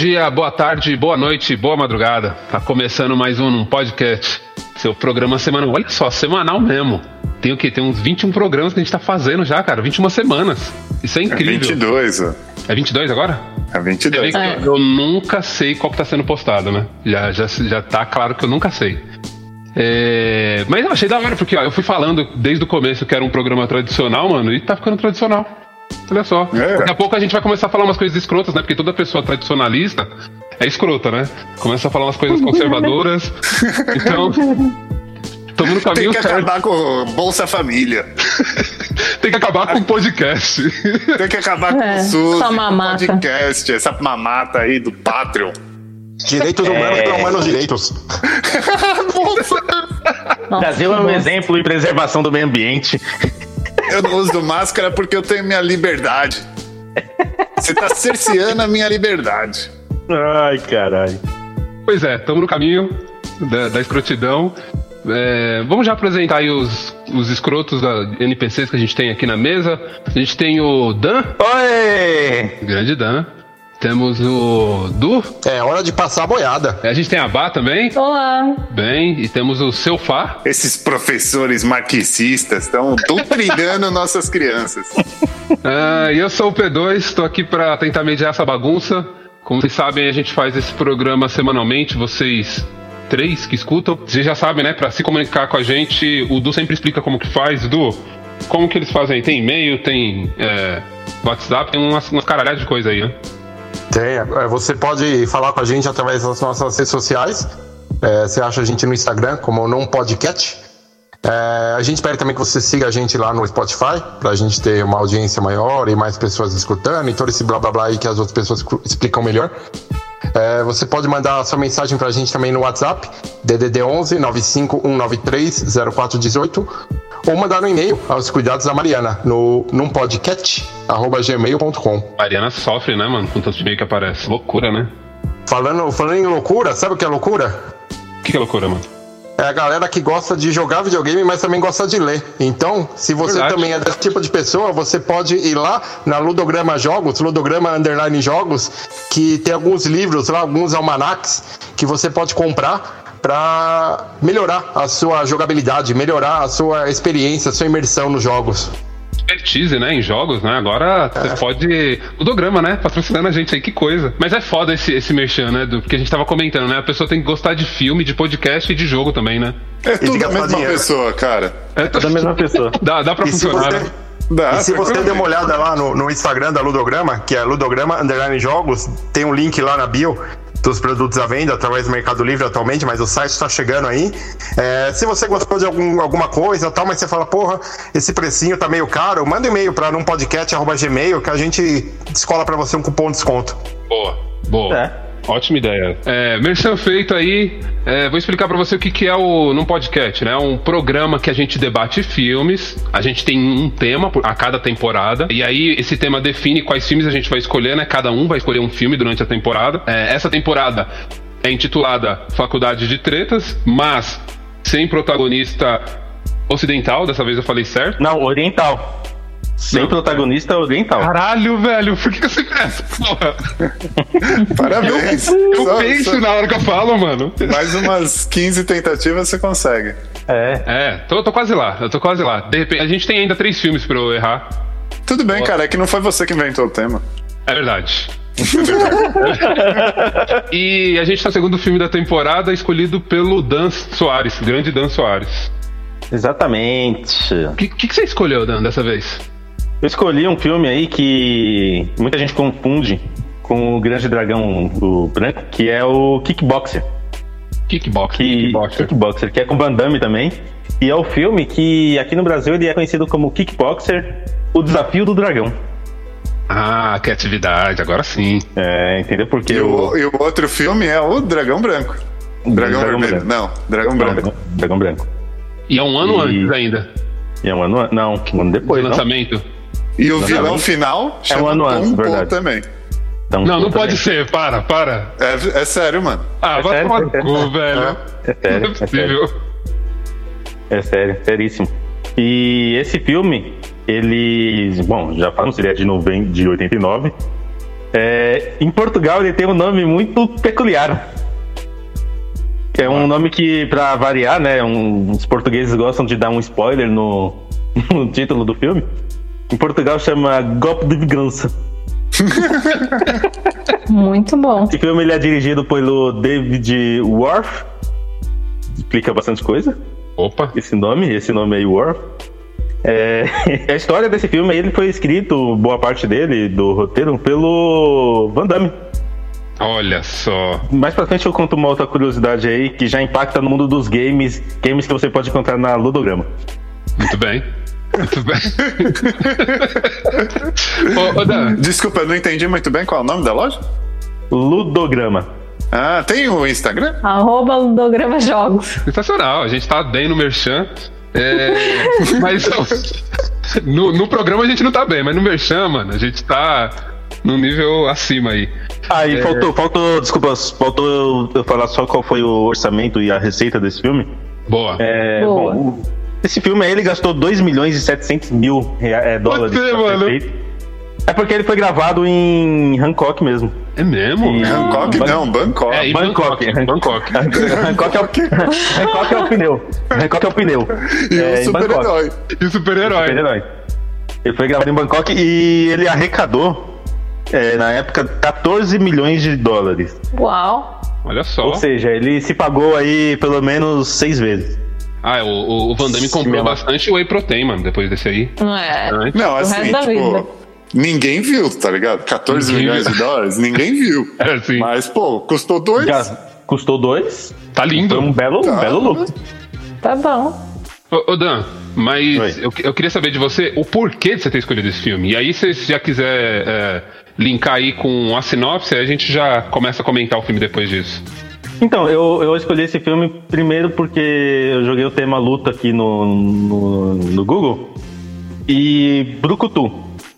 Bom dia, boa tarde, boa noite, boa madrugada. Tá começando mais um podcast. Seu programa semanal. Olha só, semanal mesmo. Tem o quê? Tem uns 21 programas que a gente tá fazendo já, cara. 21 semanas. Isso é incrível. É 22, ó. É 22 agora? É 22. É. Eu nunca sei qual que tá sendo postado, né? Já, já, já tá claro que eu nunca sei. É... Mas eu achei da hora, porque ó, eu fui falando desde o começo que era um programa tradicional, mano, e tá ficando tradicional. Olha só. É. Daqui a pouco a gente vai começar a falar umas coisas escrotas, né? Porque toda pessoa tradicionalista é escrota, né? Começa a falar umas coisas conservadoras. então. Estamos no caminho Tem que certo. acabar com Bolsa Família. Tem que acabar com o podcast. Tem que acabar com É, o SUS, essa mamata. podcast, essa mamata aí do Patreon. Direitos humanos É. para humanos direitos. Nossa, Brasil é um bom. exemplo em preservação do meio ambiente. Eu não uso máscara porque eu tenho minha liberdade. Você tá cerceando a minha liberdade. Ai, caralho. Pois é, estamos no caminho da, da escrotidão. É, vamos já apresentar aí os, os escrotos da NPCs que a gente tem aqui na mesa. A gente tem o Dan, Oi! grande Dan. Temos o Du. É hora de passar a boiada. A gente tem a Bá também. Olá. Bem. E temos o Seu Fá. Esses professores marxistas estão doutrinando nossas crianças. Ah, e eu sou o P2, estou aqui para tentar mediar essa bagunça. Como vocês sabem, a gente faz esse programa semanalmente. Vocês três que escutam, vocês já sabem, né? Para se comunicar com a gente, o Du sempre explica como que faz. Du, como que eles fazem? Tem e-mail, tem é, WhatsApp, tem umas, umas caralhadas de coisa aí, né? Tem, é, você pode falar com a gente através das nossas redes sociais. É, você acha a gente no Instagram como não podcast. É, a gente pede também que você siga a gente lá no Spotify, pra gente ter uma audiência maior e mais pessoas escutando e todo esse blá blá blá aí que as outras pessoas explicam melhor. É, você pode mandar a sua mensagem pra gente também no WhatsApp, DDD 11 95193 0418, ou mandar um e-mail aos cuidados da Mariana no numpodcat@gmail.com. Mariana sofre, né, mano? Com tanto e-mail que aparece. Loucura, né? Falando, falando em loucura, sabe o que é loucura? O que, que é loucura, mano? É a galera que gosta de jogar videogame, mas também gosta de ler. Então, se você Verdade. também é desse tipo de pessoa, você pode ir lá na Ludograma Jogos, Ludograma Underline Jogos, que tem alguns livros lá, alguns almanacs, que você pode comprar para melhorar a sua jogabilidade, melhorar a sua experiência, a sua imersão nos jogos. expertise, né, em jogos, né? Agora você pode. O Dograma, né? Patrocinando a gente aí, que coisa. Mas é foda esse, esse merchan, né? Do, porque a gente tava comentando, né? A pessoa tem que gostar de filme, de podcast e de jogo também, né? É tudo a gastar mesma dinheiro. pessoa, cara. É Da mesma pessoa. Dá, dá pra E funcionar, você- né? Dá, E se você der uma olhada lá no, no Instagram da Ludograma, que é Ludograma Underline Jogos, tem um link lá na bio dos produtos à venda através do Mercado Livre atualmente, mas o site está chegando aí. É, se você gostou de algum, alguma coisa tal, mas você fala, porra, esse precinho tá meio caro, manda um e-mail para numpodcast.gmail que a gente descola para você um cupom de desconto. Boa, boa. É. Ótima ideia. É, merchan feito aí. É, vou explicar pra você o que, que é o Num Podcast, né? É um programa que a gente debate filmes. A gente tem um tema a cada temporada. E aí, esse tema define quais filmes a gente vai escolher, né? Cada um vai escolher um filme durante a temporada. É, essa temporada é intitulada Faculdade de Tretas, mas sem protagonista ocidental. Dessa vez eu falei certo. Não, oriental. Sem protagonista oriental. Caralho, velho, por que, que eu sempre essa porra? Parabéns. Eu Só- penso só- na hora que eu falo, mano. Mais umas 15 tentativas você consegue. É. É, tô, tô quase lá, eu tô quase lá. De repente, a gente tem ainda três filmes pra eu errar. Tudo bem, cara, é que não foi você que inventou o tema. É verdade. e a gente tá no segundo filme da temporada, escolhido pelo Dan Soares, grande Dan Soares. Exatamente. O que, que, que você escolheu, Dan, dessa vez? Eu escolhi um filme aí que muita gente confunde com o Grande Dragão do Branco, que é o Kickboxer. Kickbox. Que, Kickboxer. Kickboxer, que é com Van Damme também. E é o filme que aqui no Brasil ele é conhecido como Kickboxer, o Desafio do Dragão. Ah, que atividade, agora sim. É, entendeu? Porque E o. o, e o outro filme é o Dragão Branco. Dragão, Dragão Vermelho. Branco. Não, Dragão Não, Branco. Dragão, Dragão Branco. E é um ano E- antes ainda E é um ano. Não, um ano depois. do Não, lançamento. E o vilão final É um ano antes, verdade. também. Então, Não, não pode ser, para, para. É, é sério, mano. Ah, É vai sério? tomar no cu, velho. É sério, Não é é sério. possível. É sério, seríssimo. E esse filme, ele. Bom, já falamos, ele é de, noven... de 89. É, em Portugal ele tem um nome muito peculiar. É um nome que, pra variar, né? Um, os portugueses gostam de dar um spoiler no, no título do filme. Em Portugal chama Golpe de Vingança. Muito bom. Esse filme ele é dirigido pelo David Worth. Explica bastante coisa. Opa. Esse nome, esse nome aí, Worth. É, a história desse filme ele foi escrito, boa parte dele, do roteiro, pelo Van Damme. Olha só. Mais pra frente eu conto uma outra curiosidade aí que já impacta no mundo dos games, games que você pode encontrar na Ludograma. Muito bem. Ô, ô, Dan, Desculpa, eu não entendi muito bem qual é o nome da loja. Ludograma. Ah, tem o Instagram? Arroba Ludograma Jogos. sensacional. A gente tá bem no Merchan. É, mas ó, no, no programa a gente não tá bem, mas no Merchan, mano, a gente tá num nível acima aí. Ah, e faltou, faltou, desculpa, faltou eu- falar só qual foi o orçamento e a receita desse filme. Boa. É, Boa. bom, esse filme aí ele gastou 2 milhões e 700 mil é, dólares. pra ser mano. É porque ele foi gravado em Hancock mesmo. É mesmo? Bangkok Ban- não, Bangkok. É, Bangkok. Bangkok. Bangkok. Hancock é o, Hancock é o pneu. Hancock é o pneu. E é, o super-herói. E o super-herói. Super-herói. Ele foi gravado em Bangkok e ele arrecadou, é, na época, 14 milhões de dólares. Uau. Olha só. Ou seja, ele se pagou aí pelo menos seis vezes. Ah, o, o, o Van Damme comprou Sim, bastante whey protein, mano, depois desse aí. É. Antes. Não, O assim, resto da vida. tipo, ninguém viu, tá ligado? 14 Ninguém milhões viu. de dólares, ninguém viu. É, assim. Mas, pô, custou dois. Já custou dois. Tá lindo. Foi um belo, Tá. belo lucro. Tá bom. Ô, ô, Dan, mas eu, eu queria saber de você o porquê de você ter escolhido esse filme. E aí, se você já quiser é, linkar aí com a sinopse, a gente já começa a comentar o filme depois disso. Então, eu, eu escolhi esse filme primeiro porque eu joguei o tema luta aqui no, no, no Google e Brucutu.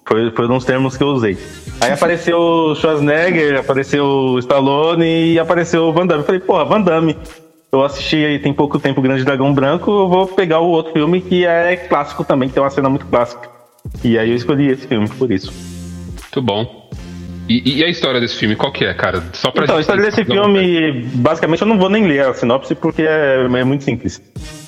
Foi, foi um dos termos que eu usei. Aí apareceu o Schwarzenegger, apareceu o Stallone e apareceu o Van Damme. Eu falei, porra, Van Damme. Eu assisti aí tem pouco tempo Grande Dragão Branco, eu vou pegar o outro filme que é clássico também, que tem uma cena muito clássica. E aí eu escolhi esse filme por isso. Muito bom. E, e a história desse filme, qual que é, cara? Só pra Então, a história desse filme, basicamente, eu não vou nem ler a sinopse porque é, é muito simples.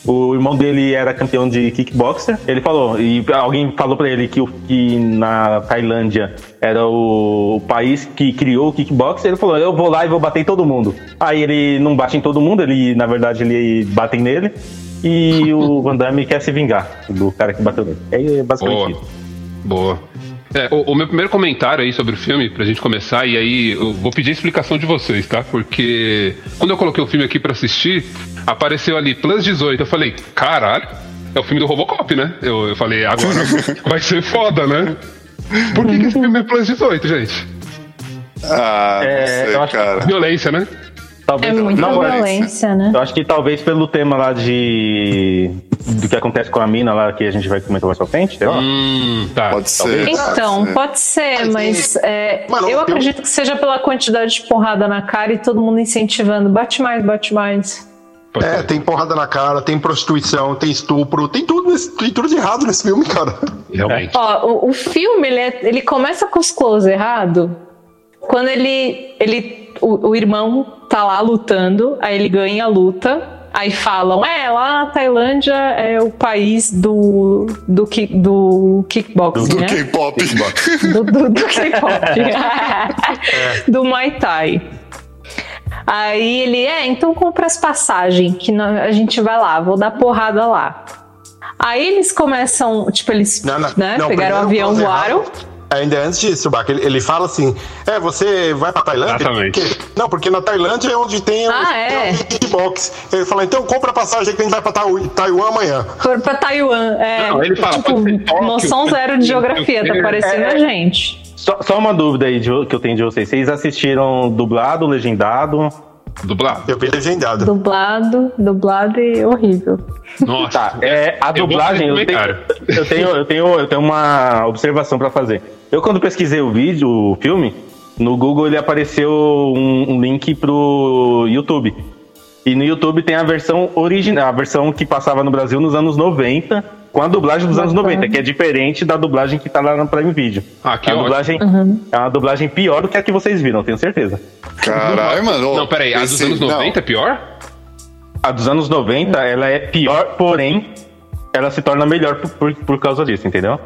O irmão dele era campeão de kickboxer. Ele falou, e alguém falou pra ele que, o, que na Tailândia era o, o país que criou o kickboxer. Ele falou: Eu vou lá e vou bater em todo mundo. Aí ele não bate em todo mundo, ele, na verdade, ele batem nele. E o Van Damme quer se vingar do cara que bateu nele. É basicamente Boa. isso. Boa. É, o, o meu primeiro comentário aí sobre o filme, pra gente começar, e aí eu vou pedir a explicação de vocês, tá? Porque quando eu coloquei o filme aqui pra assistir, apareceu ali Plus 18. Eu falei, caralho, é o filme do Robocop, né? Eu, eu falei, agora vai ser foda, né? Por que, que esse filme é Plus 18, gente? Ah, É, não sei, eu acho que- cara. Violência, né? Talvez É muita não, violência, né? Eu acho que talvez pelo tema lá de. do que acontece com a mina lá que a gente vai comentar mais pra frente, sei lá. Hum, tá. Pode ser. Então, pode ser. mas é, Mano, eu eu- acredito que seja pela quantidade de porrada na cara e todo mundo incentivando. Bate mais, bate mais. Pode É, ser. tem porrada na cara, tem prostituição, tem estupro, tem tudo, nesse- tem tudo de errado nesse filme, cara. Realmente. Ó, o, o filme, ele, é- ele começa com os close errado. Quando ele. ele o, o irmão tá lá lutando, aí ele ganha a luta. Aí falam, é, lá na Tailândia é o país do, do, ki- do kickboxing, Do né? K-pop. do, do, do K-pop. do Muay Thai. Aí ele, é, então compra as passagens, que a gente vai lá, vou dar porrada lá. Aí eles começam, tipo, eles Não, não, né, não, pegaram o avião, voaram. errado. Ainda antes disso, Baca, ele, ele fala assim: É, você vai pra Tailândia? Exatamente. Porque- não, porque na Tailândia é onde tem Ah, o é? o kickbox. Ele fala: Então compra a passagem que a gente vai pra Taiwan, Taiwan amanhã. Pra Taiwan. É, Não, ele fala, tipo, noção zero de geografia, tá parecendo É. a gente. Só, só uma dúvida aí de- que eu tenho de vocês. Vocês assistiram dublado, legendado? Dublado. Eu vi legendado. Dublado, dublado e horrível. Nossa. Tá, é, a Eu dublagem, fazer eu tenho, eu, tenho, eu, tenho, eu tenho uma observação pra fazer. Eu, quando pesquisei o vídeo, o filme, no Google ele apareceu um, um link pro YouTube. E no YouTube tem a versão original, a versão que passava no Brasil nos anos 90, Com a dublagem dos anos Bacana. 90, que é diferente da dublagem que tá lá no Prime Video. Ah, que é, uma ótimo. dublagem, é uma dublagem pior do que a que vocês viram, tenho certeza. Caralho, mano. Não, peraí, a dos esse- anos não. 90 é pior? A dos anos 90, ela é pior, porém, ela se torna melhor por, por, por causa disso, entendeu?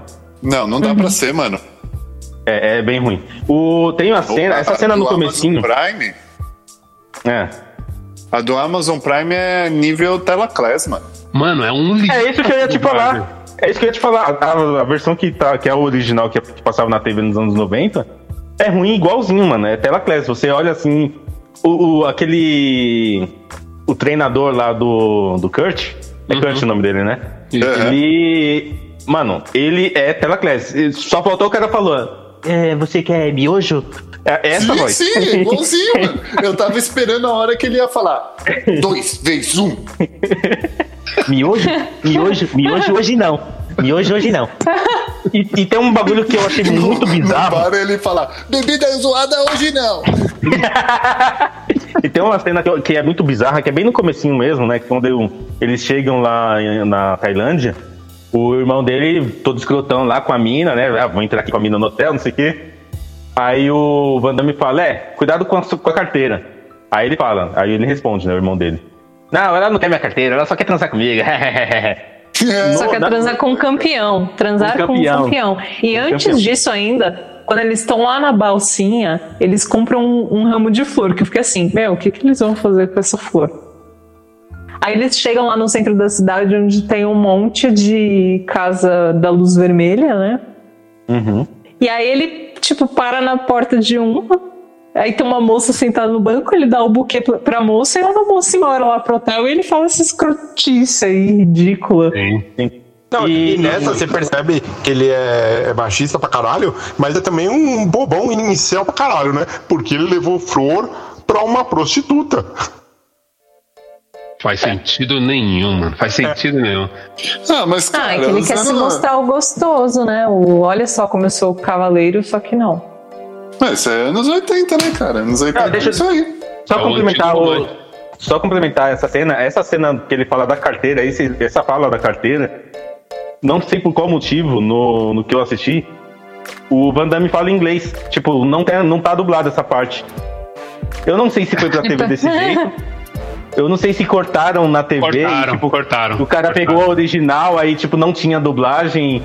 Não, não dá pra ser, mano. É, é bem ruim. O, tem uma cena, essa cena no do comecinho. Prime, É. a do Amazon Prime é nível tela class, mano. Mano, é um lixo. É isso que eu ia te falar. É isso que eu ia te falar. A, a versão que, tá, que é a original, que, que passava na TV nos anos 90, é ruim igualzinho, mano. É tela class. Você olha assim. O, o- aquele. O treinador lá do, do Kurt. É Kurt o nome dele, né? É. Ele. Mano, ele é tela class. Só faltou o cara falou. É, você quer miojo? É essa sim, voz. sim, é igualzinho, mano. Eu tava esperando a hora que ele ia falar. Dois vezes um. Miojo? Miojo? Miojo hoje não. Miojo hoje não. E, e tem um bagulho que eu achei muito Não bizarro. para ele falar. Bebida zoada hoje não. E tem uma cena que, que é muito bizarra, que é bem no comecinho mesmo, né? Quando eu- eles chegam lá na Tailândia, o irmão dele, todo escrotão lá com a mina, né? Ah, vou entrar aqui com a mina no hotel, não sei o quê. Aí o Van Damme fala, é, cuidado com a, com a carteira. Aí ele fala, aí ele responde, né, o irmão dele. Não, ela não quer minha carteira, ela só quer transar comigo. Só quer na- transar com um campeão. Transar Um com um campeão. campeão. E Um antes campeão. disso ainda, quando eles estão lá na balsinha, eles compram um, um ramo de flor. Que eu fiquei assim, meu, o que, que eles vão fazer com essa flor? Aí eles chegam lá no centro da cidade, onde tem um monte de casa da luz vermelha, né? Uhum. E aí ele, tipo, para na porta de uma. Aí tem uma moça sentada no banco, ele dá o buquê pra- pra moça e leva a moça embora lá pro hotel e ele fala essa escrotice aí, ridícula. Sim. Não, E- e, nessa você percebe que ele é, é machista pra caralho, mas é também um bobão inicial pra caralho, né? Porque ele levou flor pra uma prostituta. Faz sentido nenhum, mano. Faz sentido nenhum. Ah, mas cara, Ah, é que ele quer se mostrar o gostoso, né? O olha só como eu sou cavaleiro, só que não. Mas isso é anos 80, né, cara? Anos 80 Ah, deixa é isso aí. Só É o complementar o. romance. Só complementar essa cena, essa cena que ele fala da carteira, esse, essa fala da carteira, não sei por qual motivo, no, no que eu assisti, o Van Damme fala inglês. Tipo, não, tem, não tá dublado essa parte. Eu não sei se foi pra TV desse jeito. Eu não sei se cortaram na TV Cortaram, e, tipo, cortaram. o cara cortaram. pegou a original, aí, tipo, não tinha dublagem.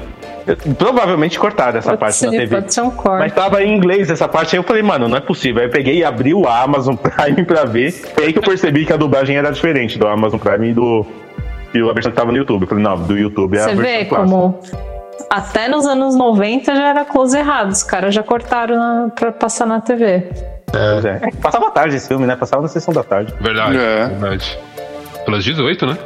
Provavelmente cortaram essa Pode parte ser, na TV. pode ser um Mas corte. tava em inglês essa parte, aí eu falei, mano, não é possível. Aí eu peguei e abri o Amazon Prime pra ver. Foi aí que eu percebi que a dublagem era diferente do Amazon Prime e do. E a versão que tava no YouTube. Eu falei, não, do YouTube é a Você versão vê clássica. como até nos anos 90 já era close errado. Os caras já cortaram na, pra passar na TV. Pois é. Passava tarde esse filme, né? Passava na sessão da tarde. Verdade, É. verdade. Pelas 18, né?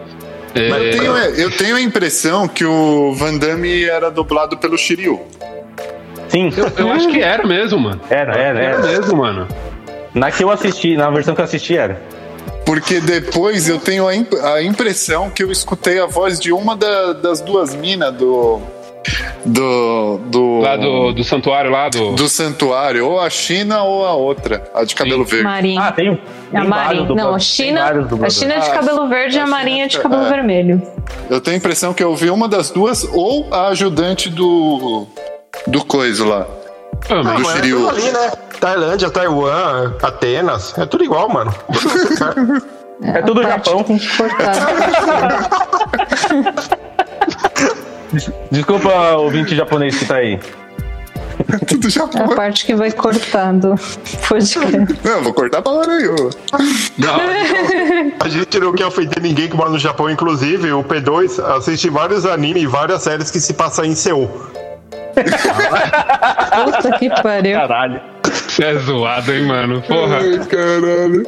É, Mas eu tenho, eu tenho a impressão que o Van Damme era dublado pelo Shiryu. Sim, Eu acho que era mesmo, mano. era, era, Era era. mesmo, mano. Na que eu assisti, na versão que eu assisti era. Porque depois eu tenho a, imp- a impressão que eu escutei a voz de uma da- das duas minas do. Do. Do, Lá do, do santuário lá do. do santuário, ou a China ou a outra, a de cabelo verde. Marinha. Ah, tem, a tem vários Marinha. Não, a dubladores, tem China, a. China é de Ah, cabelo verde e a a Marinha é de cabelo é. vermelho. Eu tenho a impressão que eu ouvi uma das duas ou a ajudante do. Do coisa lá. Ah, Ah, do mas é Shiryu. tudo ali, né? Tailândia, Taiwan, Atenas, é tudo igual, mano. É tudo A parte Japão. Desculpa, ouvinte japonês que tá aí. Tudo É Japão. a parte que vai cortando. Pode crer. Não, vou cortar pra hora aí. não, A gente não quer ofender ninguém que mora no Japão, inclusive o P2 assiste vários animes e várias séries que se passam em Seul. Puta que pariu. Caralho. você é zoado, hein, mano. Porra. Ai, caralho.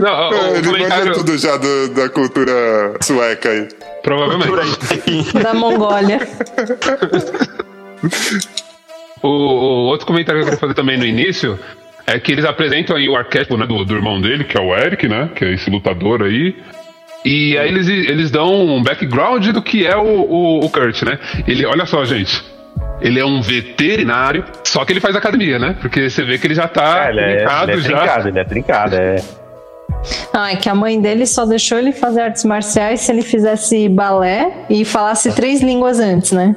Não, É, ele comentário. manja tudo já do- da cultura sueca aí. Provavelmente. Da Mongólia. O, o outro comentário que eu queria fazer também no início é que eles apresentam aí o arquétipo né, do, do irmão dele, que é o Eric, né? Que é esse lutador aí. E aí eles, eles dão um background do que é o, o, o Kurt, né? Ele, olha só, gente. Ele é um veterinário, só que ele faz academia, né? Porque você vê que ele já tá É, ele é, trincado ele é já. trincado, ele é trincado, é. Não, é que a mãe dele só deixou ele fazer artes marciais se ele fizesse balé e falasse três línguas antes, né?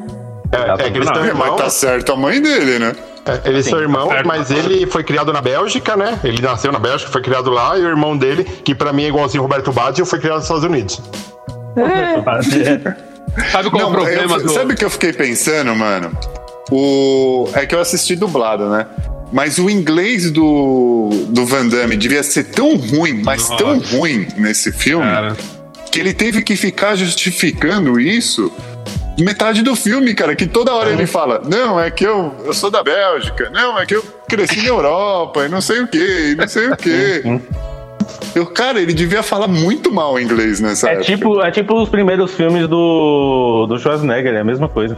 É, é que eles são É, mas irmãos. tá certo a mãe dele, né? É, Eles são irmãos, certo. mas ele foi criado na Bélgica, né? Ele nasceu na Bélgica, foi criado lá, e o irmão dele, que pra mim é igualzinho o Roberto Baggio, foi criado nos Estados Unidos. Sabe qual é o Não, problema eu- do. Sabe o que eu fiquei pensando, mano? O... É que eu assisti dublado, né? Mas o inglês do, do Van Damme devia ser tão ruim, mas tão Nossa. ruim nesse filme, Cara, que ele teve que ficar justificando isso metade do filme, cara, que toda hora ele fala, não, é que eu, eu sou da Bélgica, não, é que eu cresci na Europa, e não sei o que, e não sei o que. Eu, cara, ele devia falar muito mal inglês nessa É época. tipo, é tipo os primeiros filmes do, do Schwarzenegger, é a mesma coisa.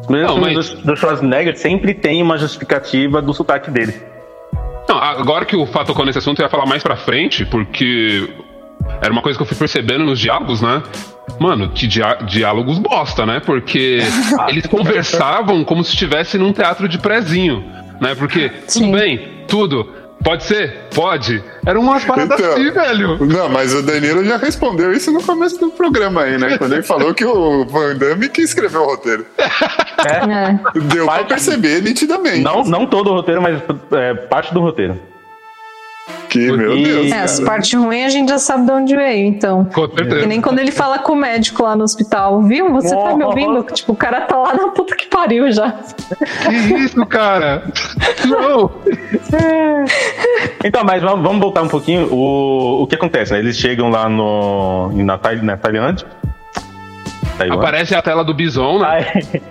Os primeiros Não, filmes do, do Schwarzenegger sempre tem uma justificativa do sotaque dele. Não, agora que o Fá tocou nesse assunto, eu ia falar mais pra frente, porque era uma coisa que eu fui percebendo nos diálogos, né? Mano, que diá- diálogos bosta, né? Porque eles conversavam como se estivesse num teatro de prezinho, né? Porque, Sim. tudo bem, tudo. Pode ser? Pode. Eram umas paradas Então. assim, velho. Não, mas o Danilo já respondeu isso no começo do programa aí, né? Quando ele falou que o Van Damme que escreveu o roteiro. É. Deu pra Parte- perceber nitidamente. Não, não todo o roteiro, mas é, parte do roteiro. Que, meu E- Deus. É, cara. as partes ruins a gente já sabe de onde veio, então. Com certeza. Que nem quando ele fala com o médico lá no hospital, viu? Você tá me ouvindo? Tipo, o cara tá lá na puta que pariu já. Que isso, cara? Não. Então, mas vamos, vamos voltar um pouquinho. O, o que acontece, né? Eles chegam lá no, na, na Tailândia. Taiwan. Aparece a tela do Bison, né?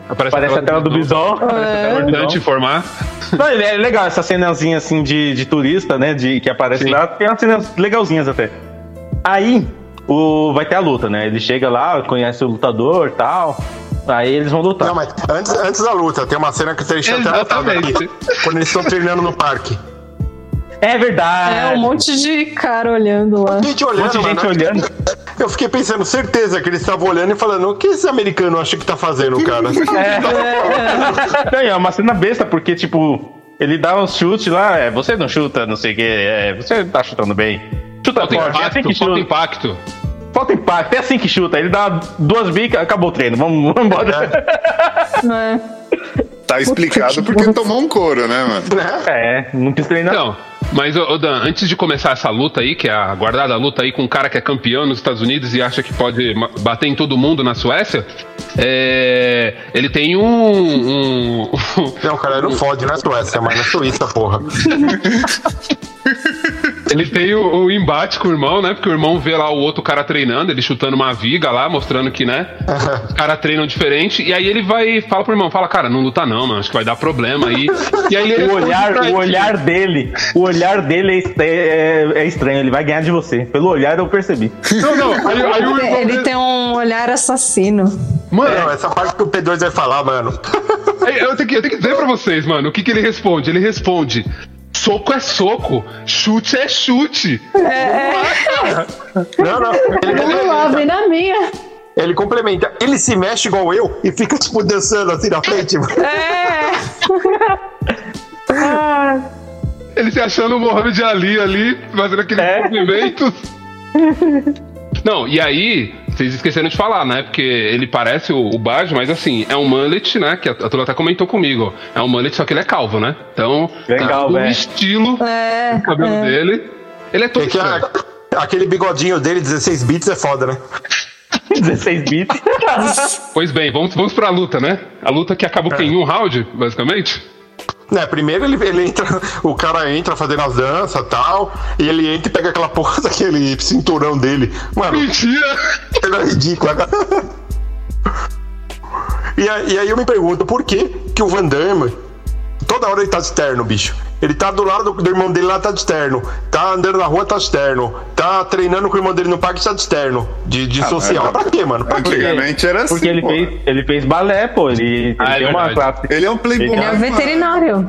Aparece, Aparece a tela do Bison. É. Importante informar. Não, é legal essa cenazinha assim de, de turista, né? De, que aparece Sim. lá. Tem umas cenas legalzinhas até. Aí o, vai ter a luta, né? Ele chega lá, conhece o lutador e tal. Aí eles vão lutar. Não, mas antes, antes da luta, tem uma cena que você deixa até quando eles estão treinando no parque. É verdade. É um monte de cara olhando lá. Gente Um olhando, monte de gente mano. olhando. Eu fiquei pensando, certeza que eles estavam olhando e falando, o que esse americano acha que tá fazendo, cara? Não, e é uma cena besta, porque, tipo, ele dá um chute lá, é, você não chuta, não sei o que, é, você tá chutando bem. Chuta Falta forte, é assim impacto, que falta chuta. impacto. Falta impacto, é assim que chuta. Ele dá duas bicas, acabou o treino, vamos, vamos embora. É. Tá explicado porque tomou um couro, né, mano? É, não quis treinar. Então, mas, ô, Dan, antes de começar essa luta aí, que é a guardada luta aí com um cara que é campeão nos Estados Unidos e acha que pode bater em todo mundo na Suécia, é, ele tem um. um- Não, cara, não fode, é Suécia, mas na Suíça, porra. ele tem o, o embate com o irmão, né? Porque o irmão vê lá o outro cara treinando, ele chutando uma viga lá, mostrando que, né? Os caras treinam diferente. E aí ele vai, fala pro irmão, fala, cara, não luta não, mano, acho que vai dar problema aí. E aí ele O olhar, o ele, olhar dele, o olhar dele é, é- é estranho, ele vai ganhar de você. Pelo olhar eu percebi. Não, não, aí, aí o irmão. Ele tem um olhar assassino. Mano, Não, essa parte que o P2 vai falar, mano. Eu tenho, que, eu tenho que dizer pra vocês, mano, o que, que ele responde? Ele responde: soco é soco, chute é chute. Não, não. Ele Vamos lá, vem na minha. Ele complementa. Ele se mexe igual eu e fica, tipo, dançando assim na frente. É. Ele se achando o Mohamed Ali ali, fazendo aqueles É. movimentos. Não, e aí, vocês esqueceram de falar, né? Porque ele parece o, o Baggio, mas assim, é um mullet, né? Que a, a Tula até comentou comigo. É um mullet, só que ele é calvo, né? Então, É tem calvo, todo o é. estilo É. do cabelo é. dele. Ele é todo É que a- aquele bigodinho dele, 16 bits, é foda, né? 16 bits. Pois bem, vamos, vamos pra luta, né? A luta que acaba o quê? em um round, basicamente. Né, primeiro ele, ele entra, o cara entra fazendo as danças e tal, e ele entra e pega aquela porra daquele cinturão dele. Mano, Mentira! é ridículo. E, aí- e aí eu me pergunto, por que que o Van Damme, toda hora ele tá de terno, bicho? Ele tá do lado do, do irmão dele lá, tá de terno. Tá andando na rua, tá de terno. Tá treinando com o irmão dele no parque, tá de terno. De, de social. mas- Pra quê, mano? Pra quê? Antigamente era assim. Porque ele pô. fez, ele fez balé, pô. Ele, ele Ah, é tem uma classe. Ele é um playboy. Ele é um veterinário.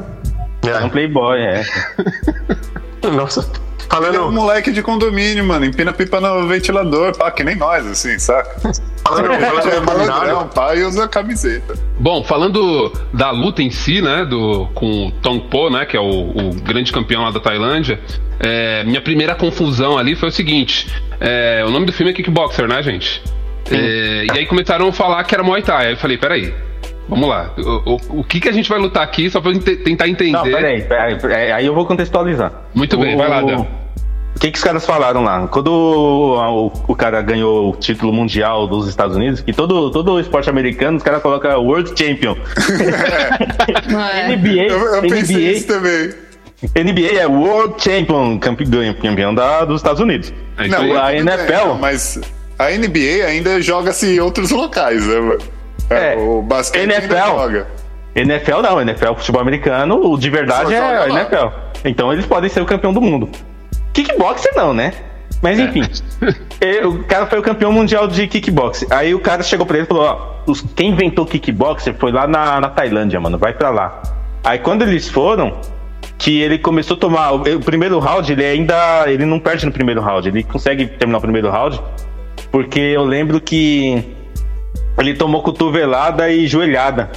É um É. playboy, é. Nossa. Ele é um Falando, moleque de condomínio, mano. Empina pipa no ventilador, pá, que nem nós, assim, saca? Falando, falando É do malandrão, culinário. pá, e usa camiseta. Bom, falando da luta em si, né, do, com o Tong Po, né, que é o, o grande campeão lá da Tailândia, é, minha primeira confusão ali foi o seguinte: é, o nome do filme é Kickboxer, né, gente? É, e aí começaram a falar que era Muay Thai. Aí eu falei, peraí, vamos lá, o, o, o que, que a gente vai lutar aqui só pra eu tentar entender? Não, peraí, peraí, peraí, aí eu vou contextualizar. Muito bem, vai lá, Dan. O que, que os caras falaram lá? Quando o, o- o cara ganhou o título mundial dos Estados Unidos, que todo, todo esporte americano, os caras colocam World Champion. É. NBA, Eu, eu pensei NBA, isso também. NBA é World Champion, campeão, campeão da, dos Estados Unidos. É Não, a NFL? mas a NBA ainda joga-se em outros locais, né, mano? É, o basquete ainda NFL. joga. NFL não, NFL futebol americano, o de verdade Só é a. NFL. Então eles podem ser o campeão do mundo. Kickboxer não, né? Mas É. enfim, eh, o cara foi o campeão mundial de kickboxer. Aí o cara chegou pra ele e falou: Ó, os- quem inventou kickboxer foi lá na, na Tailândia, mano, vai pra lá. Aí quando eles foram, que ele começou a tomar. O, o primeiro round, ele ainda. Ele não perde no primeiro round, ele consegue terminar o primeiro round, porque eu lembro que ele tomou cotovelada e joelhada.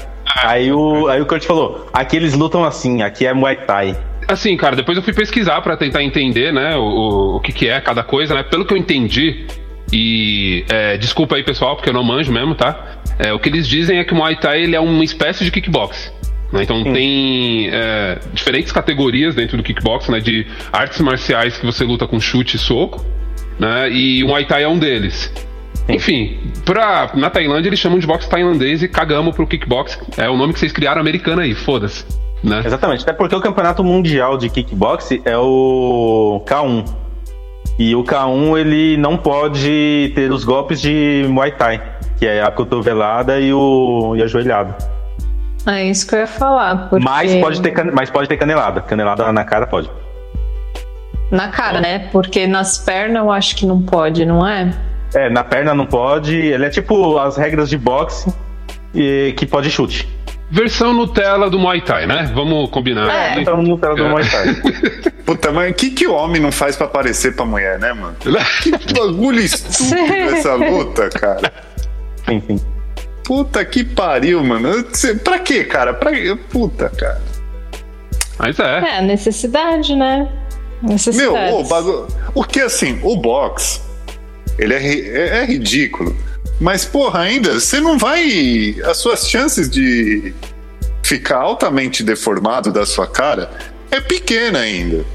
Aí o, aí o Kurt falou: aqui eles lutam assim, aqui é Muay Thai. Assim, cara, depois eu fui pesquisar pra tentar entender, né, o, o, que, que é cada coisa, né? Pelo que eu entendi, e é, desculpa aí, pessoal, porque eu não manjo mesmo, tá? É, o que eles dizem é que o Muay Thai ele é uma espécie de kickbox. né? Então tem é, diferentes categorias dentro do kickbox, né? De artes marciais que você luta com chute e soco, né? E o Muay Thai é um deles. Enfim, pra, na Tailândia eles chamam de boxe tailandês e cagamos pro kickbox. É o nome que vocês criaram americano aí, foda-se. Né? Exatamente, até porque o campeonato mundial de kickboxing é o K1. E o K1 ele não pode ter os golpes de Muay Thai, que é a cotovelada e, o, e a joelhada. É isso que eu ia falar. Porque... Mas, pode ter, cane- mas pode ter canelada. Canelada na cara pode. Na cara, né? Porque nas pernas eu acho que não pode, não é? É, na perna não pode. Ele é tipo as regras de boxe e, que pode chute. Versão Nutella do Muay Thai, né? Vamos combinar. É. Então não tá do Muay Thai. Puta, mas o que, que o homem não faz pra aparecer pra mulher, né, mano? Que bagulho estúpido essa luta, cara. Enfim. Puta que pariu, mano. Pra quê, cara? Pra... Puta, cara. Mas é. É, necessidade, né? Meu, Necessidade. o bagulho. O que assim, o box, ele é, ri- é- é ridículo. Mas, porra, ainda, você não vai. As suas chances de ficar altamente deformado da sua cara é pequena ainda.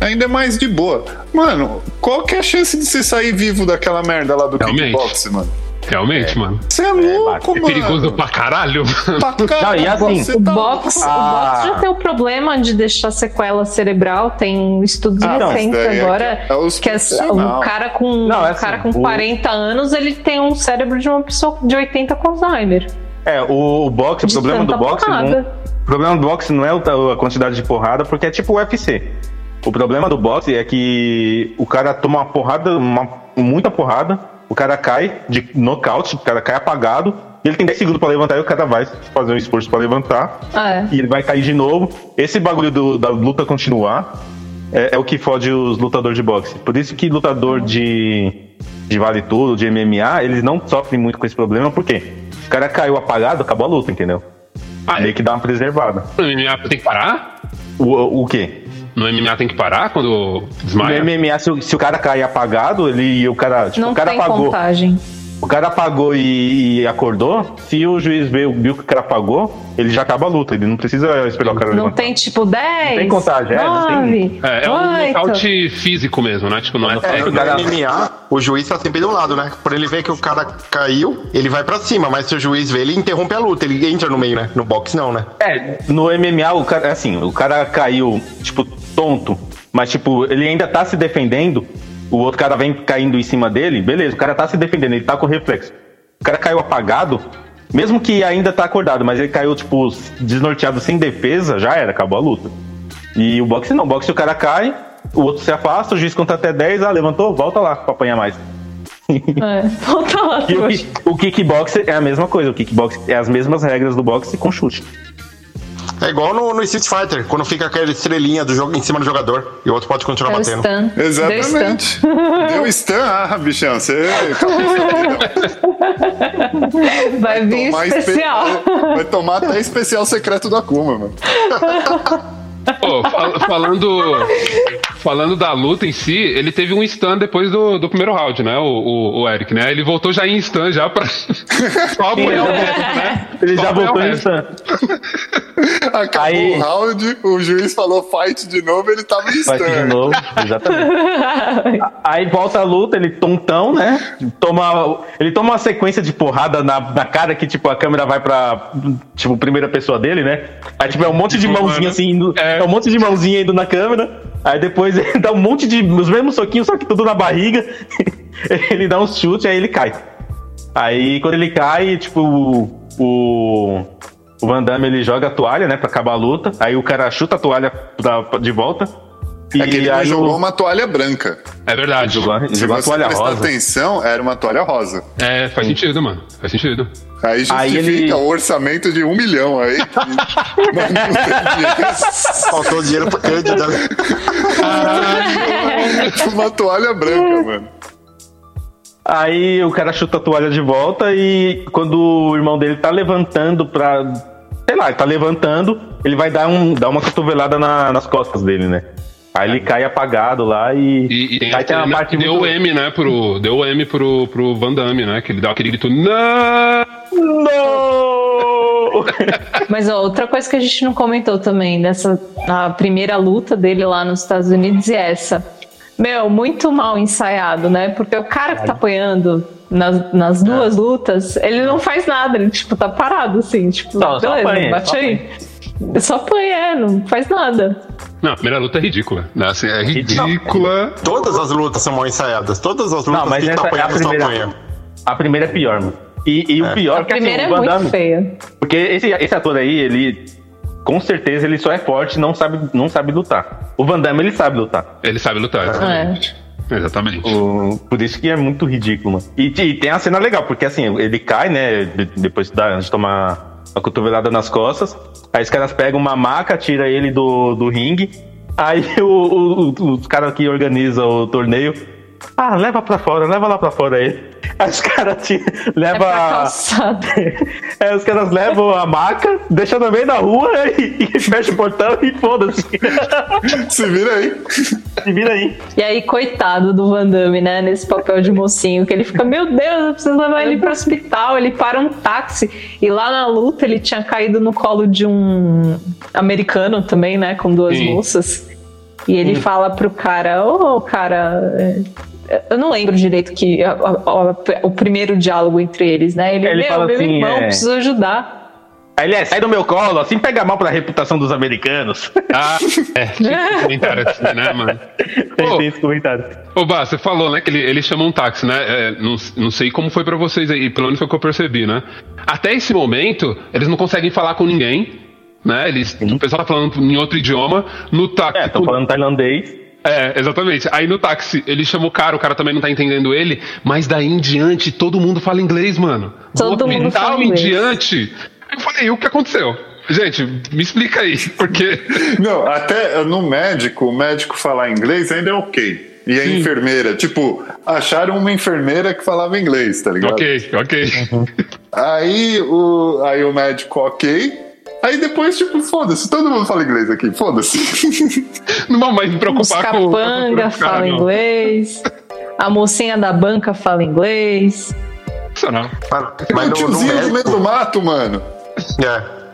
Ainda é mais de boa. Mano, qual que é a chance de você sair vivo daquela merda lá do Realmente. kickbox, mano? Realmente, mano. Você é louco, É mano. perigoso pra caralho. Pra caralho, Não, e assim, você O tá- box, Ah. o box já tem o problema de deixar sequela cerebral. Tem estudos Ah, recentes é agora que é que as- profissional. um cara com Não, é um cara assim, com o- 40 anos ele tem um cérebro de uma pessoa de 80 com Alzheimer. É, o, o boxe, o problema do boxe não, o problema do boxe não é a quantidade de porrada, porque é tipo o UFC. O problema do boxe é que o cara toma uma porrada, uma, muita porrada, o cara cai de nocaute, o cara cai apagado, e ele tem 10 segundos pra levantar e o cara vai fazer um esforço pra levantar, Ah, é. e ele vai cair de novo. Esse bagulho do- da luta continuar é, é o que fode os lutadores de boxe. Por isso que lutador de, de vale tudo, de MMA, eles não sofrem muito com esse problema, porque o cara caiu apagado, acabou a luta, entendeu? Ah, Meio que dá uma preservada. No MMA tem que parar? O, o quê? No MMA tem que parar quando No desmaia? MMA, se, o- se o cara cair apagado, ele e o cara. Tipo, Não o cara tem apagou. contagem. O cara apagou e, e acordou. Se o juiz viu, viu que o cara apagou, ele já acaba a luta. Ele não precisa esperar o cara Não levantar. tem tipo 10. tem contagem, é, não tem- 9, É, é um 8. nocaute físico mesmo, né? Tipo, não é É, técnico. no MMA, o juiz tá sempre do lado, né? Por ele ver que o cara caiu, ele vai pra cima, mas se o juiz vê, ele interrompe a luta, ele entra no meio, né? No boxe não, né? É, no MMA, o cara, assim, o cara caiu, tipo, tonto, mas, tipo, ele ainda tá se defendendo, o outro cara vem caindo em cima dele, beleza, o cara tá se defendendo, ele tá com reflexo. O cara caiu apagado, mesmo que ainda tá acordado, mas ele caiu, tipo, desnorteado sem defesa, já era, acabou a luta. E o boxe não, o boxe o cara cai, o outro se afasta, o juiz conta até 10, ah, levantou, volta lá pra apanhar mais. É, volta lá, E o, o kickbox é a mesma coisa, o kickbox é as mesmas regras do boxe com chute. É igual no, no Street Fighter, quando fica aquela estrelinha do jogo em cima do jogador e o outro pode continuar É batendo. stun. Deu stun. Exatamente. Deu stun, ah, bichão, você. Vai vir espe- especial. Vai tomar até especial secreto do Akuma, mano. Pô, fal- falando, falando da luta em si, ele teve um stun depois do, do primeiro round, né? O, o, o Eric, né? Ele voltou já em stun já pra. Só apoiar o resto, né? Ele Só já voltou em stun. Acabou Aí- o round, o juiz falou fight de novo, ele tava em Vai de stun. novo, exatamente. Aí volta a luta, ele tontão, né? Toma, ele toma uma sequência de porrada na, na cara que, tipo, a câmera vai pra, tipo, primeira pessoa dele, né? Aí, tipo, é um monte de Tipo, mãozinha mano, assim, indo, é. é. um monte de mãozinha indo na câmera. Aí depois ele dá um monte de, os mesmos soquinhos, só que tudo na barriga. ele dá um chute, aí ele cai. Aí quando ele cai, tipo, o, o, o Van Damme ele joga a toalha, né, pra acabar a luta. Aí o cara chuta a toalha pra- de volta. E É que ele aí jogou o- uma toalha branca. É verdade. Jogou, Se jogou a você toalha prestar rosa. atenção, era uma toalha rosa. É, faz sentido, mano. Faz sentido. Aí justifica Aí ele- o orçamento de um milhão aí. Mas não tem dinheiro. Faltou dinheiro pro Cândida. né? uma toalha branca, mano. Aí o cara chuta a toalha de volta e quando o irmão dele tá levantando pra. Sei lá, ele tá levantando, ele vai dar, um, dar uma cotovelada na- nas costas dele, né? Aí ele cai apagado lá e. E, e tem, aí tem uma parte deu muito- o M, né? Pro, deu o M pro, pro Van Damme, né? Que ele dá aquele grito. Não! Não! Mas ó, outra coisa que a gente não comentou também dessa a primeira luta dele lá nos Estados Unidos e essa. Meu, muito mal ensaiado, né? Porque o cara que tá apoiando nas, nas É. duas lutas, ele não faz nada, ele tipo tá parado assim, tipo, Só- só beleza, apanha, bate só aí. Só apanha, é, não faz nada. Não, a primeira luta é ridícula. né? Assim, é ridícula. Todas as lutas são mal ensaiadas. Todas as lutas Não, mas que essa tá é a apanhando só primeira. apanha. A primeira é pior, mano. E, e o pior A é que assim, primeira o é Van muito Damme- feia. Porque esse, esse ator aí, ele. Com certeza ele só é forte e não sabe, não sabe lutar. O Van Damme, ele sabe lutar. Ele sabe lutar, exatamente. Exatamente. O- por isso que é muito ridículo, mano. E, e tem a cena legal, porque assim, ele cai, né? de- Depois da- de tomar a cotovelada nas costas. Aí os caras pegam uma maca, tira ele do, do ringue. Aí o, o, o- os caras que organizam o torneio. Ah, leva pra fora, leva lá pra fora aí. Aí os caras tira- É leva. pra calçada. Aí os caras levam a maca, deixam no meio da rua e, e fecha o portão e foda-se. Se vira aí. Se vira aí. E aí, coitado do Van Damme, né? Nesse papel de mocinho, que ele fica, meu Deus, eu preciso levar ele pro hospital. Ele para um táxi. E lá na luta ele tinha caído no colo de um americano também, né? Com duas Sim. moças. E ele fala pro cara, ô cara. é, Eu não lembro direito que a- a- a- o primeiro diálogo entre eles, né? Ele, Ele meu, fala meu assim, irmão, é- preciso ajudar. Aí ele é, sai do meu colo, assim pega mal pra reputação dos americanos. Ah, é. Tinha esse comentário assim, né, mano? tem, tem esse comentário. Ô, Bá, você falou, né, que ele, ele chamou um táxi, né? É, não, não sei como foi pra vocês aí, pelo menos foi o que eu percebi, né? Até esse momento, eles não conseguem falar com ninguém, né? Eles, o pessoal tá falando em outro idioma. No táxi. É, tô falando tailandês. É, exatamente. Aí no táxi, ele chama o cara, o cara também não tá entendendo ele, mas daí em diante todo mundo fala inglês, mano. Todo Do mundo fala em inglês. diante. Eu falei, o que aconteceu? Gente, me explica aí, porque. Não, até no médico, o médico falar inglês ainda é ok. E a enfermeira, tipo, acharam uma enfermeira que falava inglês, tá ligado? ok, ok. Aí o, aí o médico, ok. Aí depois, tipo, foda-se, todo mundo fala inglês aqui, foda-se. Não vou mais me Os preocupar com. capanga com- com- fala não. inglês. A mocinha da banca fala inglês. Sensacional. Mas, o mas no, no tiozinho do meio médico, do mato, mano. é.